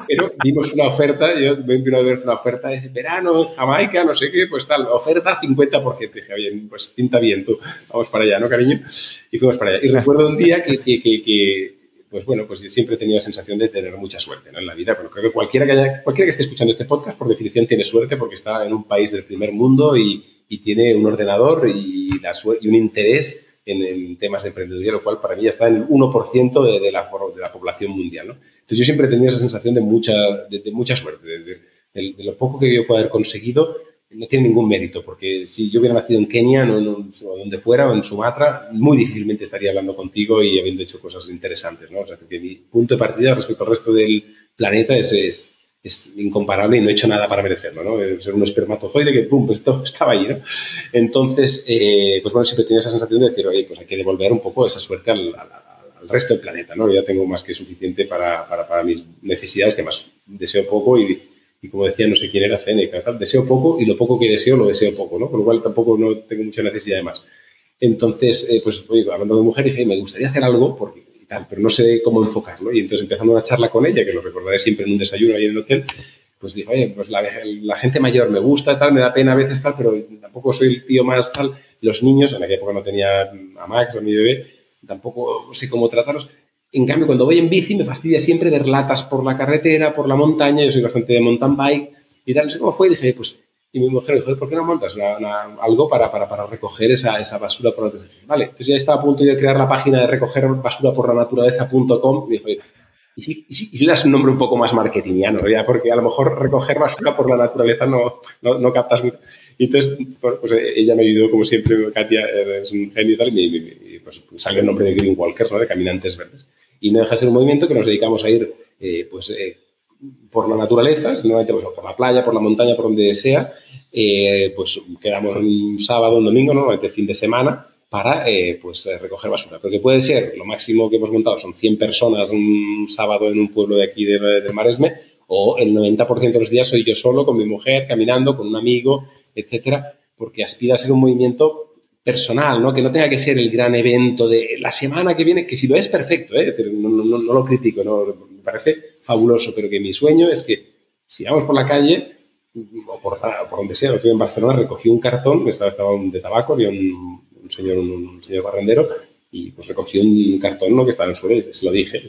pero, vimos una oferta, yo vino a ver una oferta de verano Jamaica, no sé qué, pues tal, oferta 50%. dije, oye, pues pinta bien tú, vamos para allá, ¿no, cariño? Y fuimos para allá. Y recuerdo un día que, que, que, pues bueno, pues siempre he tenido la sensación de tener mucha suerte ¿no? en la vida. Creo que cualquiera que, haya, cualquiera que esté escuchando este podcast, por definición, tiene suerte porque está en un país del primer mundo y, y tiene un ordenador y, y un interés en, temas de emprendeduría, lo cual para mí ya está en el 1% de, de, la, de la población mundial. ¿no? Entonces yo siempre he tenido esa sensación de mucha, de, mucha suerte, de, lo poco que yo puedo haber conseguido, no tiene ningún mérito, porque si yo hubiera nacido en Kenia no, o donde fuera, o en Sumatra, muy difícilmente estaría hablando contigo y habiendo hecho cosas interesantes. ¿no? O sea, que mi punto de partida respecto al resto del planeta es, es es incomparable y no he hecho nada para merecerlo, ¿no? Ser un espermatozoide que, pum, pues estaba ahí, ¿no? Entonces, eh, pues bueno, siempre tenía esa sensación de decir, oye, pues hay que devolver un poco esa suerte al, resto del planeta, ¿no? Ya tengo más que suficiente para, para, mis necesidades, que más deseo poco y, y, como decía, no sé quién era Seneca, deseo poco y lo poco que deseo lo deseo poco, ¿no? Con lo cual tampoco no tengo mucha necesidad de más. Entonces, eh, pues oye, hablando de mujer, dije, me gustaría hacer algo porque pero no sé cómo enfocarlo. Y entonces empezando una charla con ella, que lo recordaré siempre en un desayuno ahí en el hotel, pues dije, oye, pues la, gente mayor me gusta, tal, me da pena a veces tal, pero tampoco soy el tío más tal. Los niños, en aquella época no tenía a Max a mi bebé, tampoco sé cómo tratarlos. En cambio, cuando voy en bici me fastidia siempre ver latas por la carretera, por la montaña, yo soy bastante de mountain bike y tal, no sé cómo fue, y dije, pues y mi mujer dijo, ¿por qué no montas algo para, para, para, recoger esa, esa basura por la naturaleza? Vale, entonces ya estaba a punto de crear la página de recoger basura por la naturaleza.com y dijo, ¿y si, y, das un nombre un poco más marketingiano? Ya, porque a lo mejor recoger basura por la naturaleza no, no, no captas mucho. Y entonces, pues ella me ayudó, como siempre, Katia es un genio y tal, y, pues salió el nombre de Green Walkers, ¿no? de Caminantes Verdes. Y no deja de ser un movimiento que nos dedicamos a ir, eh, pues, eh, por la naturaleza, simplemente pues, por la playa, por la montaña, por donde sea, eh, pues quedamos un sábado, un domingo, normalmente fin de semana, para pues recoger basura. Porque puede ser, lo máximo que hemos montado son 100 personas un sábado en un pueblo de aquí de, de Maresme, o el 90% de los días soy yo solo con mi mujer, caminando, con un amigo, etcétera, porque aspira a ser un movimiento personal, ¿no? Que no tenga que ser el gran evento de la semana que viene, que si lo es, perfecto, ¿eh? no, no, no, lo critico, ¿no? me parece fabuloso, pero que mi sueño es que si vamos por la calle, o por, donde sea, estoy en Barcelona, recogí un cartón, estaba, estaba de tabaco, había un, señor, un, señor barrendero, y pues recogí un cartón ¿no? que estaba en el suelo y se lo dije.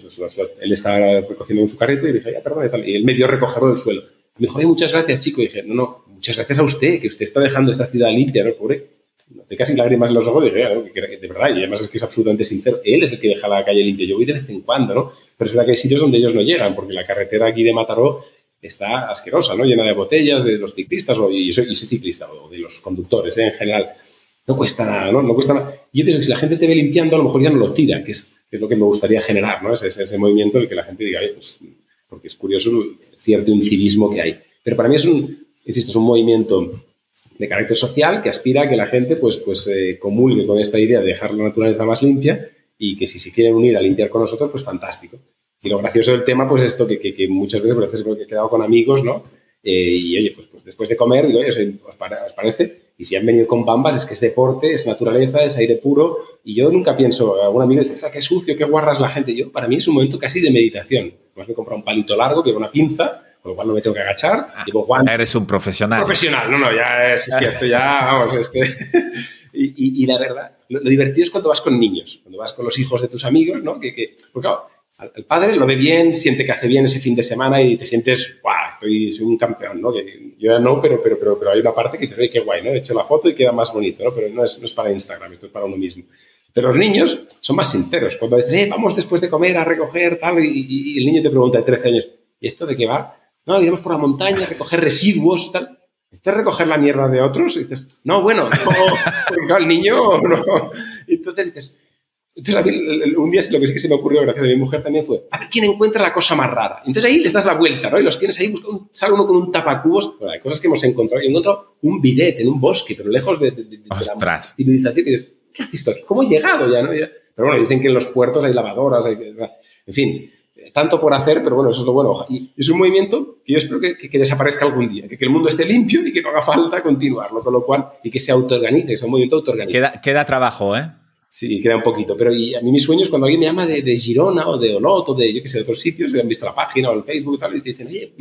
él estaba recogiendo en su carrito y dije, ya, perdón, y, tal, y él me vio recogerlo del suelo. Me dijo, muchas gracias, chico. Y dije, no, no, muchas gracias a usted, que usted está dejando esta ciudad limpia, ¿no? Pobre. De casi lágrimas en los ojos, dije, de verdad, y además es que es absolutamente sincero. Él es el que deja la calle limpia. Yo voy de vez en cuando, ¿no? Pero es verdad que hay sitios donde ellos no llegan, porque la carretera aquí de Mataró está asquerosa, ¿no? Llena de botellas de los ciclistas, o, y, soy, ciclista, o de los conductores ¿eh? en general. No cuesta nada, ¿no? No cuesta nada. Y que si la gente te ve limpiando, a lo mejor ya no lo tira, que es, lo que me gustaría generar, ¿no? Ese, ese movimiento en que la gente diga, pues, porque es curioso cierto incivismo que hay. Pero para mí es un, insisto, es un movimiento de carácter social que aspira a que la gente, pues, pues eh, comulgue con esta idea de dejar la naturaleza más limpia y que si se quieren unir a limpiar con nosotros, pues fantástico. Y lo gracioso del tema, pues esto que, que, muchas veces, veces he quedado con amigos, ¿no? Eh, y oye, pues, pues, después de comer, digo, oye, ¿os, parece? Y si han venido con bambas, es que es deporte, es naturaleza, es aire puro. Y yo nunca pienso, algún amigo dice, qué sucio, qué guarras la gente. Yo, para mí es un momento casi de meditación. Además me he un palito largo, que una pinza, con lo cual no me tengo que agachar. Ah, eres un profesional. Profesional, no, no, ya es, cierto, ya, vamos, este... y, y, la verdad, lo, divertido es cuando vas con niños, cuando vas con los hijos de tus amigos, ¿no? Que, que, porque claro, el padre lo ve bien, siente que hace bien ese fin de semana y te sientes, ¡guau! Estoy, soy un campeón, ¿no? Que yo ya no, pero, pero, pero, pero hay una parte que dices, ¡ay, qué guay, ¿no? He hecho la foto y queda más bonito, ¿no? Pero no es, no es para Instagram, esto es para uno mismo. Pero los niños son más sinceros. Cuando dicen, eh, vamos después de comer a recoger tal, y, y, el niño te pregunta de 13 años, ¿y esto de qué va? No, iremos por la montaña a recoger residuos, tal. ¿Esto es recoger la mierda de otros? Y dices, no, bueno, no, el niño no. Entonces dices, entonces a mí un día lo que sí que se me ocurrió, gracias a mi mujer también, fue, a ver quién encuentra la cosa más rara. Entonces ahí les das la vuelta, ¿no? Y los tienes ahí, busca un, sale uno con un tapacubos, bueno, hay cosas que hemos encontrado. Y encuentro un bidet en un bosque, pero lejos de, de, de, la civilización. Y dices, ¿qué aquí? ¿Cómo he llegado ya, no? pero bueno, dicen que en los puertos hay lavadoras, hay, en fin, tanto por hacer, pero bueno, eso es lo bueno. Y es un movimiento que yo espero que, que, desaparezca algún día, que, que, el mundo esté limpio y que no haga falta continuarlo, con lo cual, y que se autoorganice, que sea un movimiento autoorganizado. Queda, queda trabajo, ¿eh? Sí, queda un poquito. Pero y a mí mis sueños, cuando alguien me llama de, de Girona o de Olot o de, yo qué sé, de otros sitios, que han visto la página o el Facebook y tal, y te dicen, oye,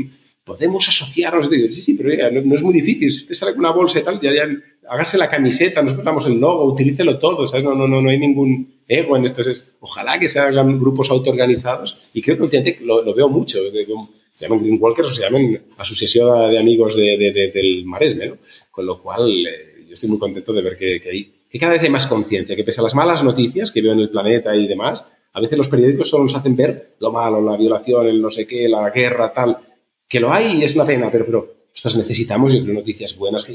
podemos asociarnos. Y digo, sí, sí, pero no, es muy difícil. Si usted sale con una bolsa y tal, ya, ya hágase la camiseta, nos damos el logo, utilícelo todo, ¿sabes? No, no, no, no hay ningún ego en esto. Es, ojalá que se hagan grupos autoorganizados y creo que últimamente lo, lo veo mucho. Se llaman Greenwalkers o se llaman Asociación de Amigos de, de, del Maresme, ¿no? Con lo cual, eh, yo estoy muy contento de ver que, que, hay, que cada vez hay más conciencia, que pese a las malas noticias que veo en el planeta y demás, a veces los periódicos solo nos hacen ver lo malo, la violación, el no sé qué, la guerra, tal, que lo hay y es una pena, pero, pero nosotros necesitamos, yo creo, noticias buenas.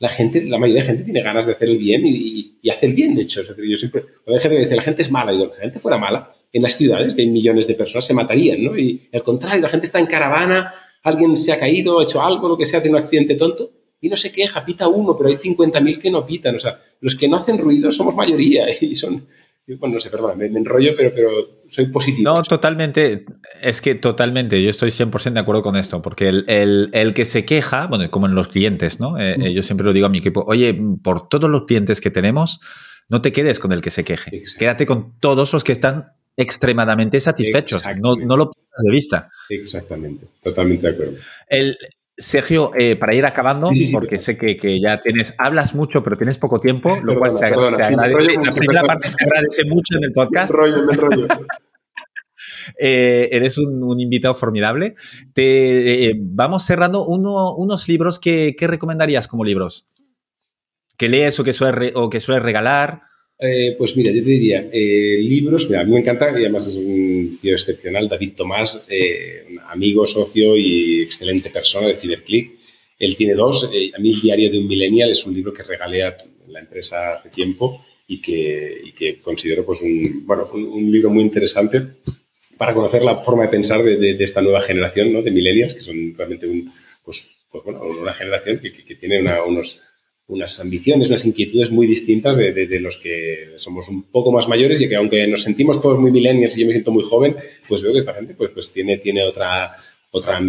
La gente, la mayoría de gente tiene ganas de hacer el bien y, y, hace el bien, de hecho. yo siempre, cuando hay gente que dice, la gente es mala, y digo, la gente fuera mala, en las ciudades, hay millones de personas, se matarían, ¿no? Y al contrario, la gente está en caravana, alguien se ha caído, ha hecho algo, lo que sea, tiene un accidente tonto, y no se queja, pita uno, pero hay 50.000 que no pitan. O sea, los que no hacen ruido somos mayoría y son, bueno, no sé, perdón, me, enrollo, pero, pero soy positivo. No, totalmente. Es que totalmente, yo estoy 100% de acuerdo con esto, porque el, el, el, que se queja, bueno, como en los clientes, ¿no? Eh, eh, yo siempre lo digo a mi equipo, oye, por todos los clientes que tenemos, no te quedes con el que se queje, quédate con todos los que están extremadamente satisfechos, no, no, lo pierdas de vista. Exactamente, totalmente de acuerdo. El, Sergio, eh, para ir acabando, porque sé que, que, ya tienes, hablas mucho, pero tienes poco tiempo, lo cual se, agradece. la primera parte se agradece mucho en el podcast. Me enrollo, me enrollo. eh, eres un, un, invitado formidable. Te, eh, vamos cerrando uno, unos libros que, que, recomendarías como libros. ¿Que lees o que sueles, o que sueles regalar? Eh, pues mira, yo te diría, eh, libros, mira, a mí me encanta, y además es un tío excepcional, David Tomás, eh, amigo, socio y excelente persona de Ciberclick. Él tiene dos. A mí el diario de un millennial es un libro que regalé a la empresa hace tiempo y que, considero pues un, bueno, un, libro muy interesante para conocer la forma de pensar de, esta nueva generación ¿no? de millennials, que son realmente un, pues, pues bueno, una generación que, que, que tiene una, unos unas ambiciones, unas inquietudes muy distintas de, de, de, los que somos un poco más mayores y que aunque nos sentimos todos muy millennials y yo me siento muy joven, pues veo que esta gente pues, pues tiene, tiene otra, otra,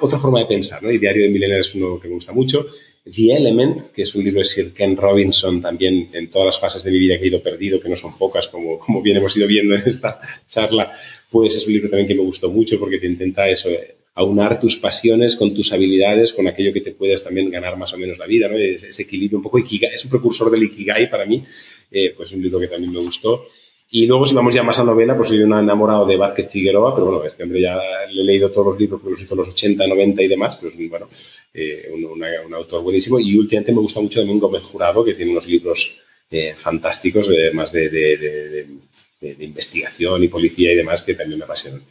otra forma de pensar. ¿no? Y Diario de Millennials es uno que me gusta mucho. The Element, que es un libro de Sir Ken Robinson, también en todas las fases de mi vida que he ido perdido, que no son pocas, como, como bien hemos ido viendo en esta charla, pues es un libro también que me gustó mucho porque te intenta eso, aunar tus pasiones con tus habilidades, con aquello que te puedes también ganar más o menos la vida, ¿no? Ese, ese equilibrio un poco Ikigai, es un precursor del Ikigai para mí, eh, pues es un libro que también me gustó. Y luego, si vamos ya más a novela, pues soy un enamorado de Vázquez Figueroa, pero bueno, este hombre ya le he leído todos los libros, porque los hizo los 80, 90 y demás, pero es bueno, eh, un, una, un, autor buenísimo. Y últimamente me gusta mucho también Gómez Jurado, que tiene unos libros eh, fantásticos, eh, más de, de, de, de, investigación y policía y demás, que también me apasionan.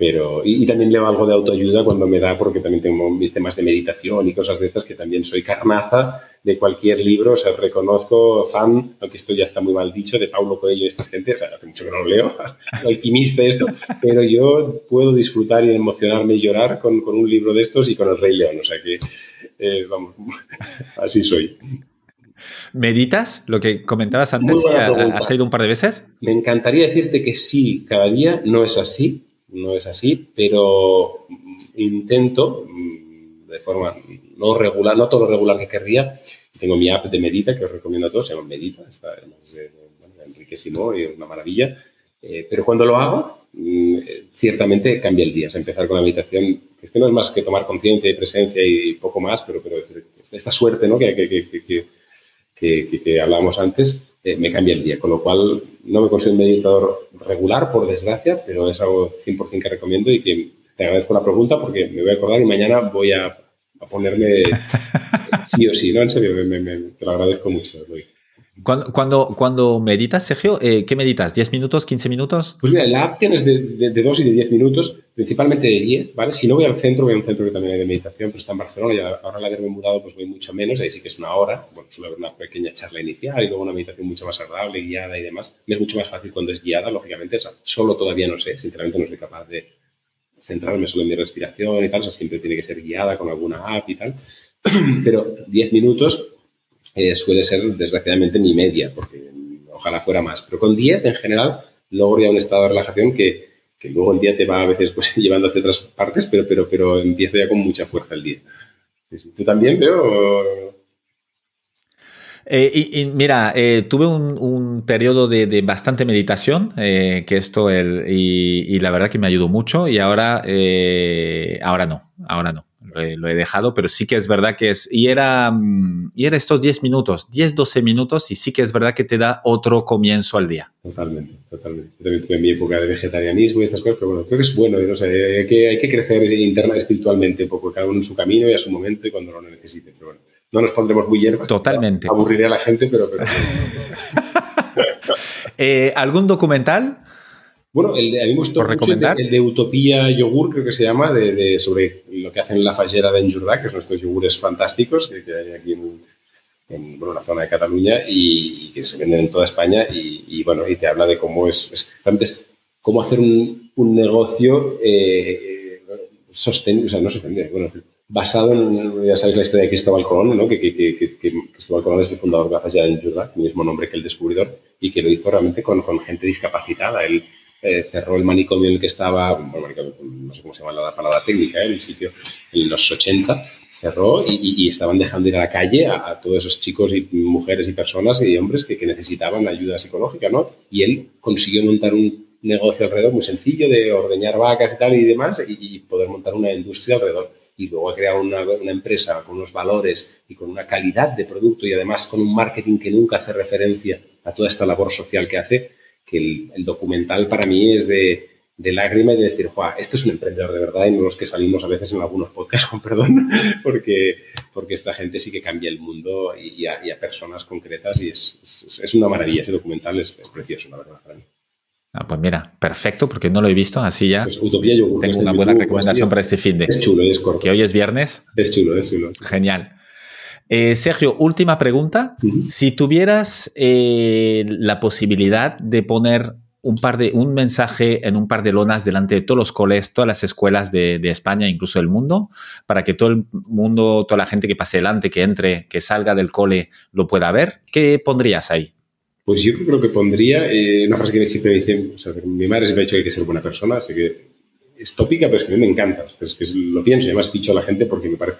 Pero, y, y, también leo algo de autoayuda cuando me da, porque también tengo mis temas de meditación y cosas de estas, que también soy carnaza de cualquier libro, o sea, reconozco fan, aunque esto ya está muy mal dicho, de Paulo Coelho y esta gente, o sea, hace mucho que no lo leo, alquimista esto, pero yo puedo disfrutar y emocionarme y llorar con, con un libro de estos y con el Rey León, o sea que, eh, vamos, así soy. ¿Meditas? Lo que comentabas antes, ¿has ido un par de veces? Me encantaría decirte que sí, cada día no es así, no es así, pero intento mm, de forma no regular, no todo lo regular que querría. Tengo mi app de Medita que os recomiendo a todos, se llama Medita, está de, Enrique Simó y es una maravilla. Eh, pero cuando lo hago, mm, ciertamente cambia el día. Empezar con la meditación, es que no es más que tomar conciencia y presencia y poco más, pero, pero esta suerte ¿no? que, que, que hablábamos antes, eh, me cambia el día. Con lo cual, no me considero un meditador regular, por desgracia, pero es algo 100% que recomiendo y que te agradezco la pregunta porque me voy a acordar y mañana voy a, ponerme sí o sí, ¿no? En serio, te lo agradezco mucho, cuando, cuando, cuando, meditas, Sergio, eh, ¿qué meditas? ¿10 minutos, 15 minutos? Pues mira, la app tienes de, de, 2 y de 10 minutos, principalmente de 10, ¿vale? Si no voy al centro, voy a un centro que también hay de meditación, pero está en Barcelona y ahora la haberme mudado, pues voy mucho menos, ahí sí que es una hora, bueno, suele haber una pequeña charla inicial y luego una meditación mucho más agradable, guiada y demás. Me es mucho más fácil cuando es guiada, lógicamente, solo todavía no sé, sinceramente no soy capaz de centrarme solo en mi respiración y tal, o sea, siempre tiene que ser guiada con alguna app y tal, pero 10 minutos eh, suele ser desgraciadamente mi media, porque ojalá fuera más. Pero con 10 en general logro ya un estado de relajación que, que luego el día te va a veces pues, llevando hacia otras partes, pero, pero, pero empiezo ya con mucha fuerza el día. ¿Tú también veo? Eh, y, mira, eh, tuve un, periodo de, bastante meditación, que esto, el, y, y, la verdad que me ayudó mucho, y ahora, ahora no, ahora no lo he, dejado, pero sí que es verdad que es, y era, mm, y era estos 10 minutos, 10, 12 minutos, y sí que es verdad que te da otro comienzo al día. Totalmente, totalmente. Yo también tuve mi época de vegetarianismo y estas cosas, pero bueno, creo que es bueno, no sé, hay, que, hay que crecer interna espiritualmente un poco, cada uno en su camino y a su momento y cuando lo necesite, pero bueno. No nos pondremos muy hierbas. Totalmente. Aburriré a la gente, pero... pero... Eh, ¿Algún documental? Bueno, el de, gustó el, de, Utopía Yogur, creo que se llama, de, sobre lo que hacen en la fallera de Enjurdà, que son estos yogures fantásticos que, hay aquí en, bueno, la zona de Cataluña y, que se venden en toda España. Y, bueno, y te habla de cómo es, es cómo hacer un, un negocio eh, sostenible, o sea, no sostenible, bueno, basado en, ya sabéis la historia de Cristóbal Colón, ¿no? que, que, que, que, Cristóbal Colón es el fundador de la fallera de Enjurdà, el mismo nombre que el descubridor, y que lo hizo realmente con, con gente discapacitada. Él, eh, cerró el manicomio en el que estaba, no sé cómo se llama la palabra técnica, ¿eh? el sitio, en los 80, cerró y, estaban dejando ir a la calle a, todos esos chicos y mujeres y personas y hombres que, necesitaban ayuda psicológica, ¿no? Y él consiguió montar un negocio alrededor muy sencillo de ordeñar vacas y tal y demás y, poder montar una industria alrededor. Y luego ha creado una, empresa con unos valores y con una calidad de producto y además con un marketing que nunca hace referencia a toda esta labor social que hace, que el, documental para mí es de, de lágrima y de decir, Juan, esto es un emprendedor de verdad y no los que salimos a veces en algunos podcasts, con perdón, porque, porque esta gente sí que cambia el mundo y, a, personas concretas y es, es, una maravilla. Ese documental es, precioso, la verdad, para mí. Ah, pues mira, perfecto, porque no lo he visto, así ya pues Utopía Yogur, tengo una buena recomendación para este fin de. Es chulo, es corto. Que hoy es viernes. Es chulo, es chulo. Genial. Eh, Sergio, última pregunta. Si tuvieras eh, la posibilidad de poner un, par de, un mensaje en un par de lonas delante de todos los coles, todas las escuelas de, España, incluso del mundo, para que todo el mundo, toda la gente que pase delante, que entre, que salga del cole, lo pueda ver, ¿qué pondrías ahí? Pues yo creo que pondría eh, una frase que siempre me dice, o sea, mi madre siempre ha dicho que hay que ser buena persona, así que es tópica, pero es que a mí me encanta, es que lo pienso y además dicho a la gente porque me parece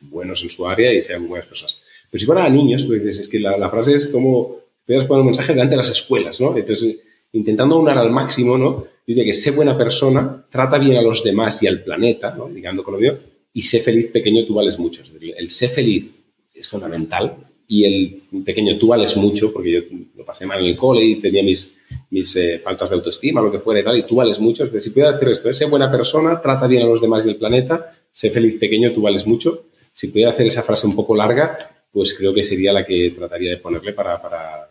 buenos en su área y sean buenas personas. Pero si fuera a niños, pues es que la, frase es como puedes poner un mensaje delante de las escuelas, ¿no? Entonces, intentando unar al máximo, ¿no? Dice que sé buena persona, trata bien a los demás y al planeta, ¿no? Ligando con lo mío, y sé feliz, pequeño, tú vales mucho. El sé feliz es fundamental y el pequeño, tú vales mucho, porque yo lo pasé mal en el cole y tenía mis, mis eh, faltas de autoestima, lo que fuera y tal, y tú vales mucho. Entonces, si puedes hacer esto, sé buena persona, trata bien a los demás y al planeta, sé feliz, pequeño, tú vales mucho, si pudiera hacer esa frase un poco larga, pues creo que sería la que trataría de ponerle para, para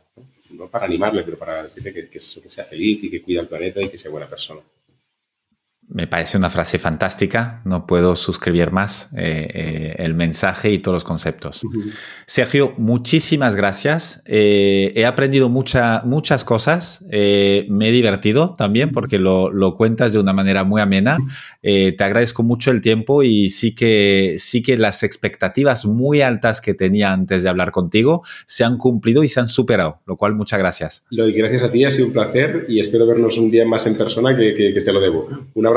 no para animarle, pero para decirle que, que, sea feliz y que cuida el planeta y que sea buena persona. Me parece una frase fantástica, no puedo suscribir más eh, eh, el mensaje y todos los conceptos. Sergio, muchísimas gracias. Eh, he aprendido mucha, muchas cosas, me he divertido también porque lo, lo, cuentas de una manera muy amena. te agradezco mucho el tiempo y sí que, sí que las expectativas muy altas que tenía antes de hablar contigo se han cumplido y se han superado, lo cual muchas gracias. Lo gracias a ti, ha sido un placer y espero vernos un día más en persona que, que, que te lo debo. Un abrazo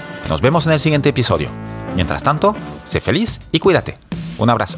Nos vemos en el siguiente episodio. Mientras tanto, sé feliz y cuídate. Un abrazo.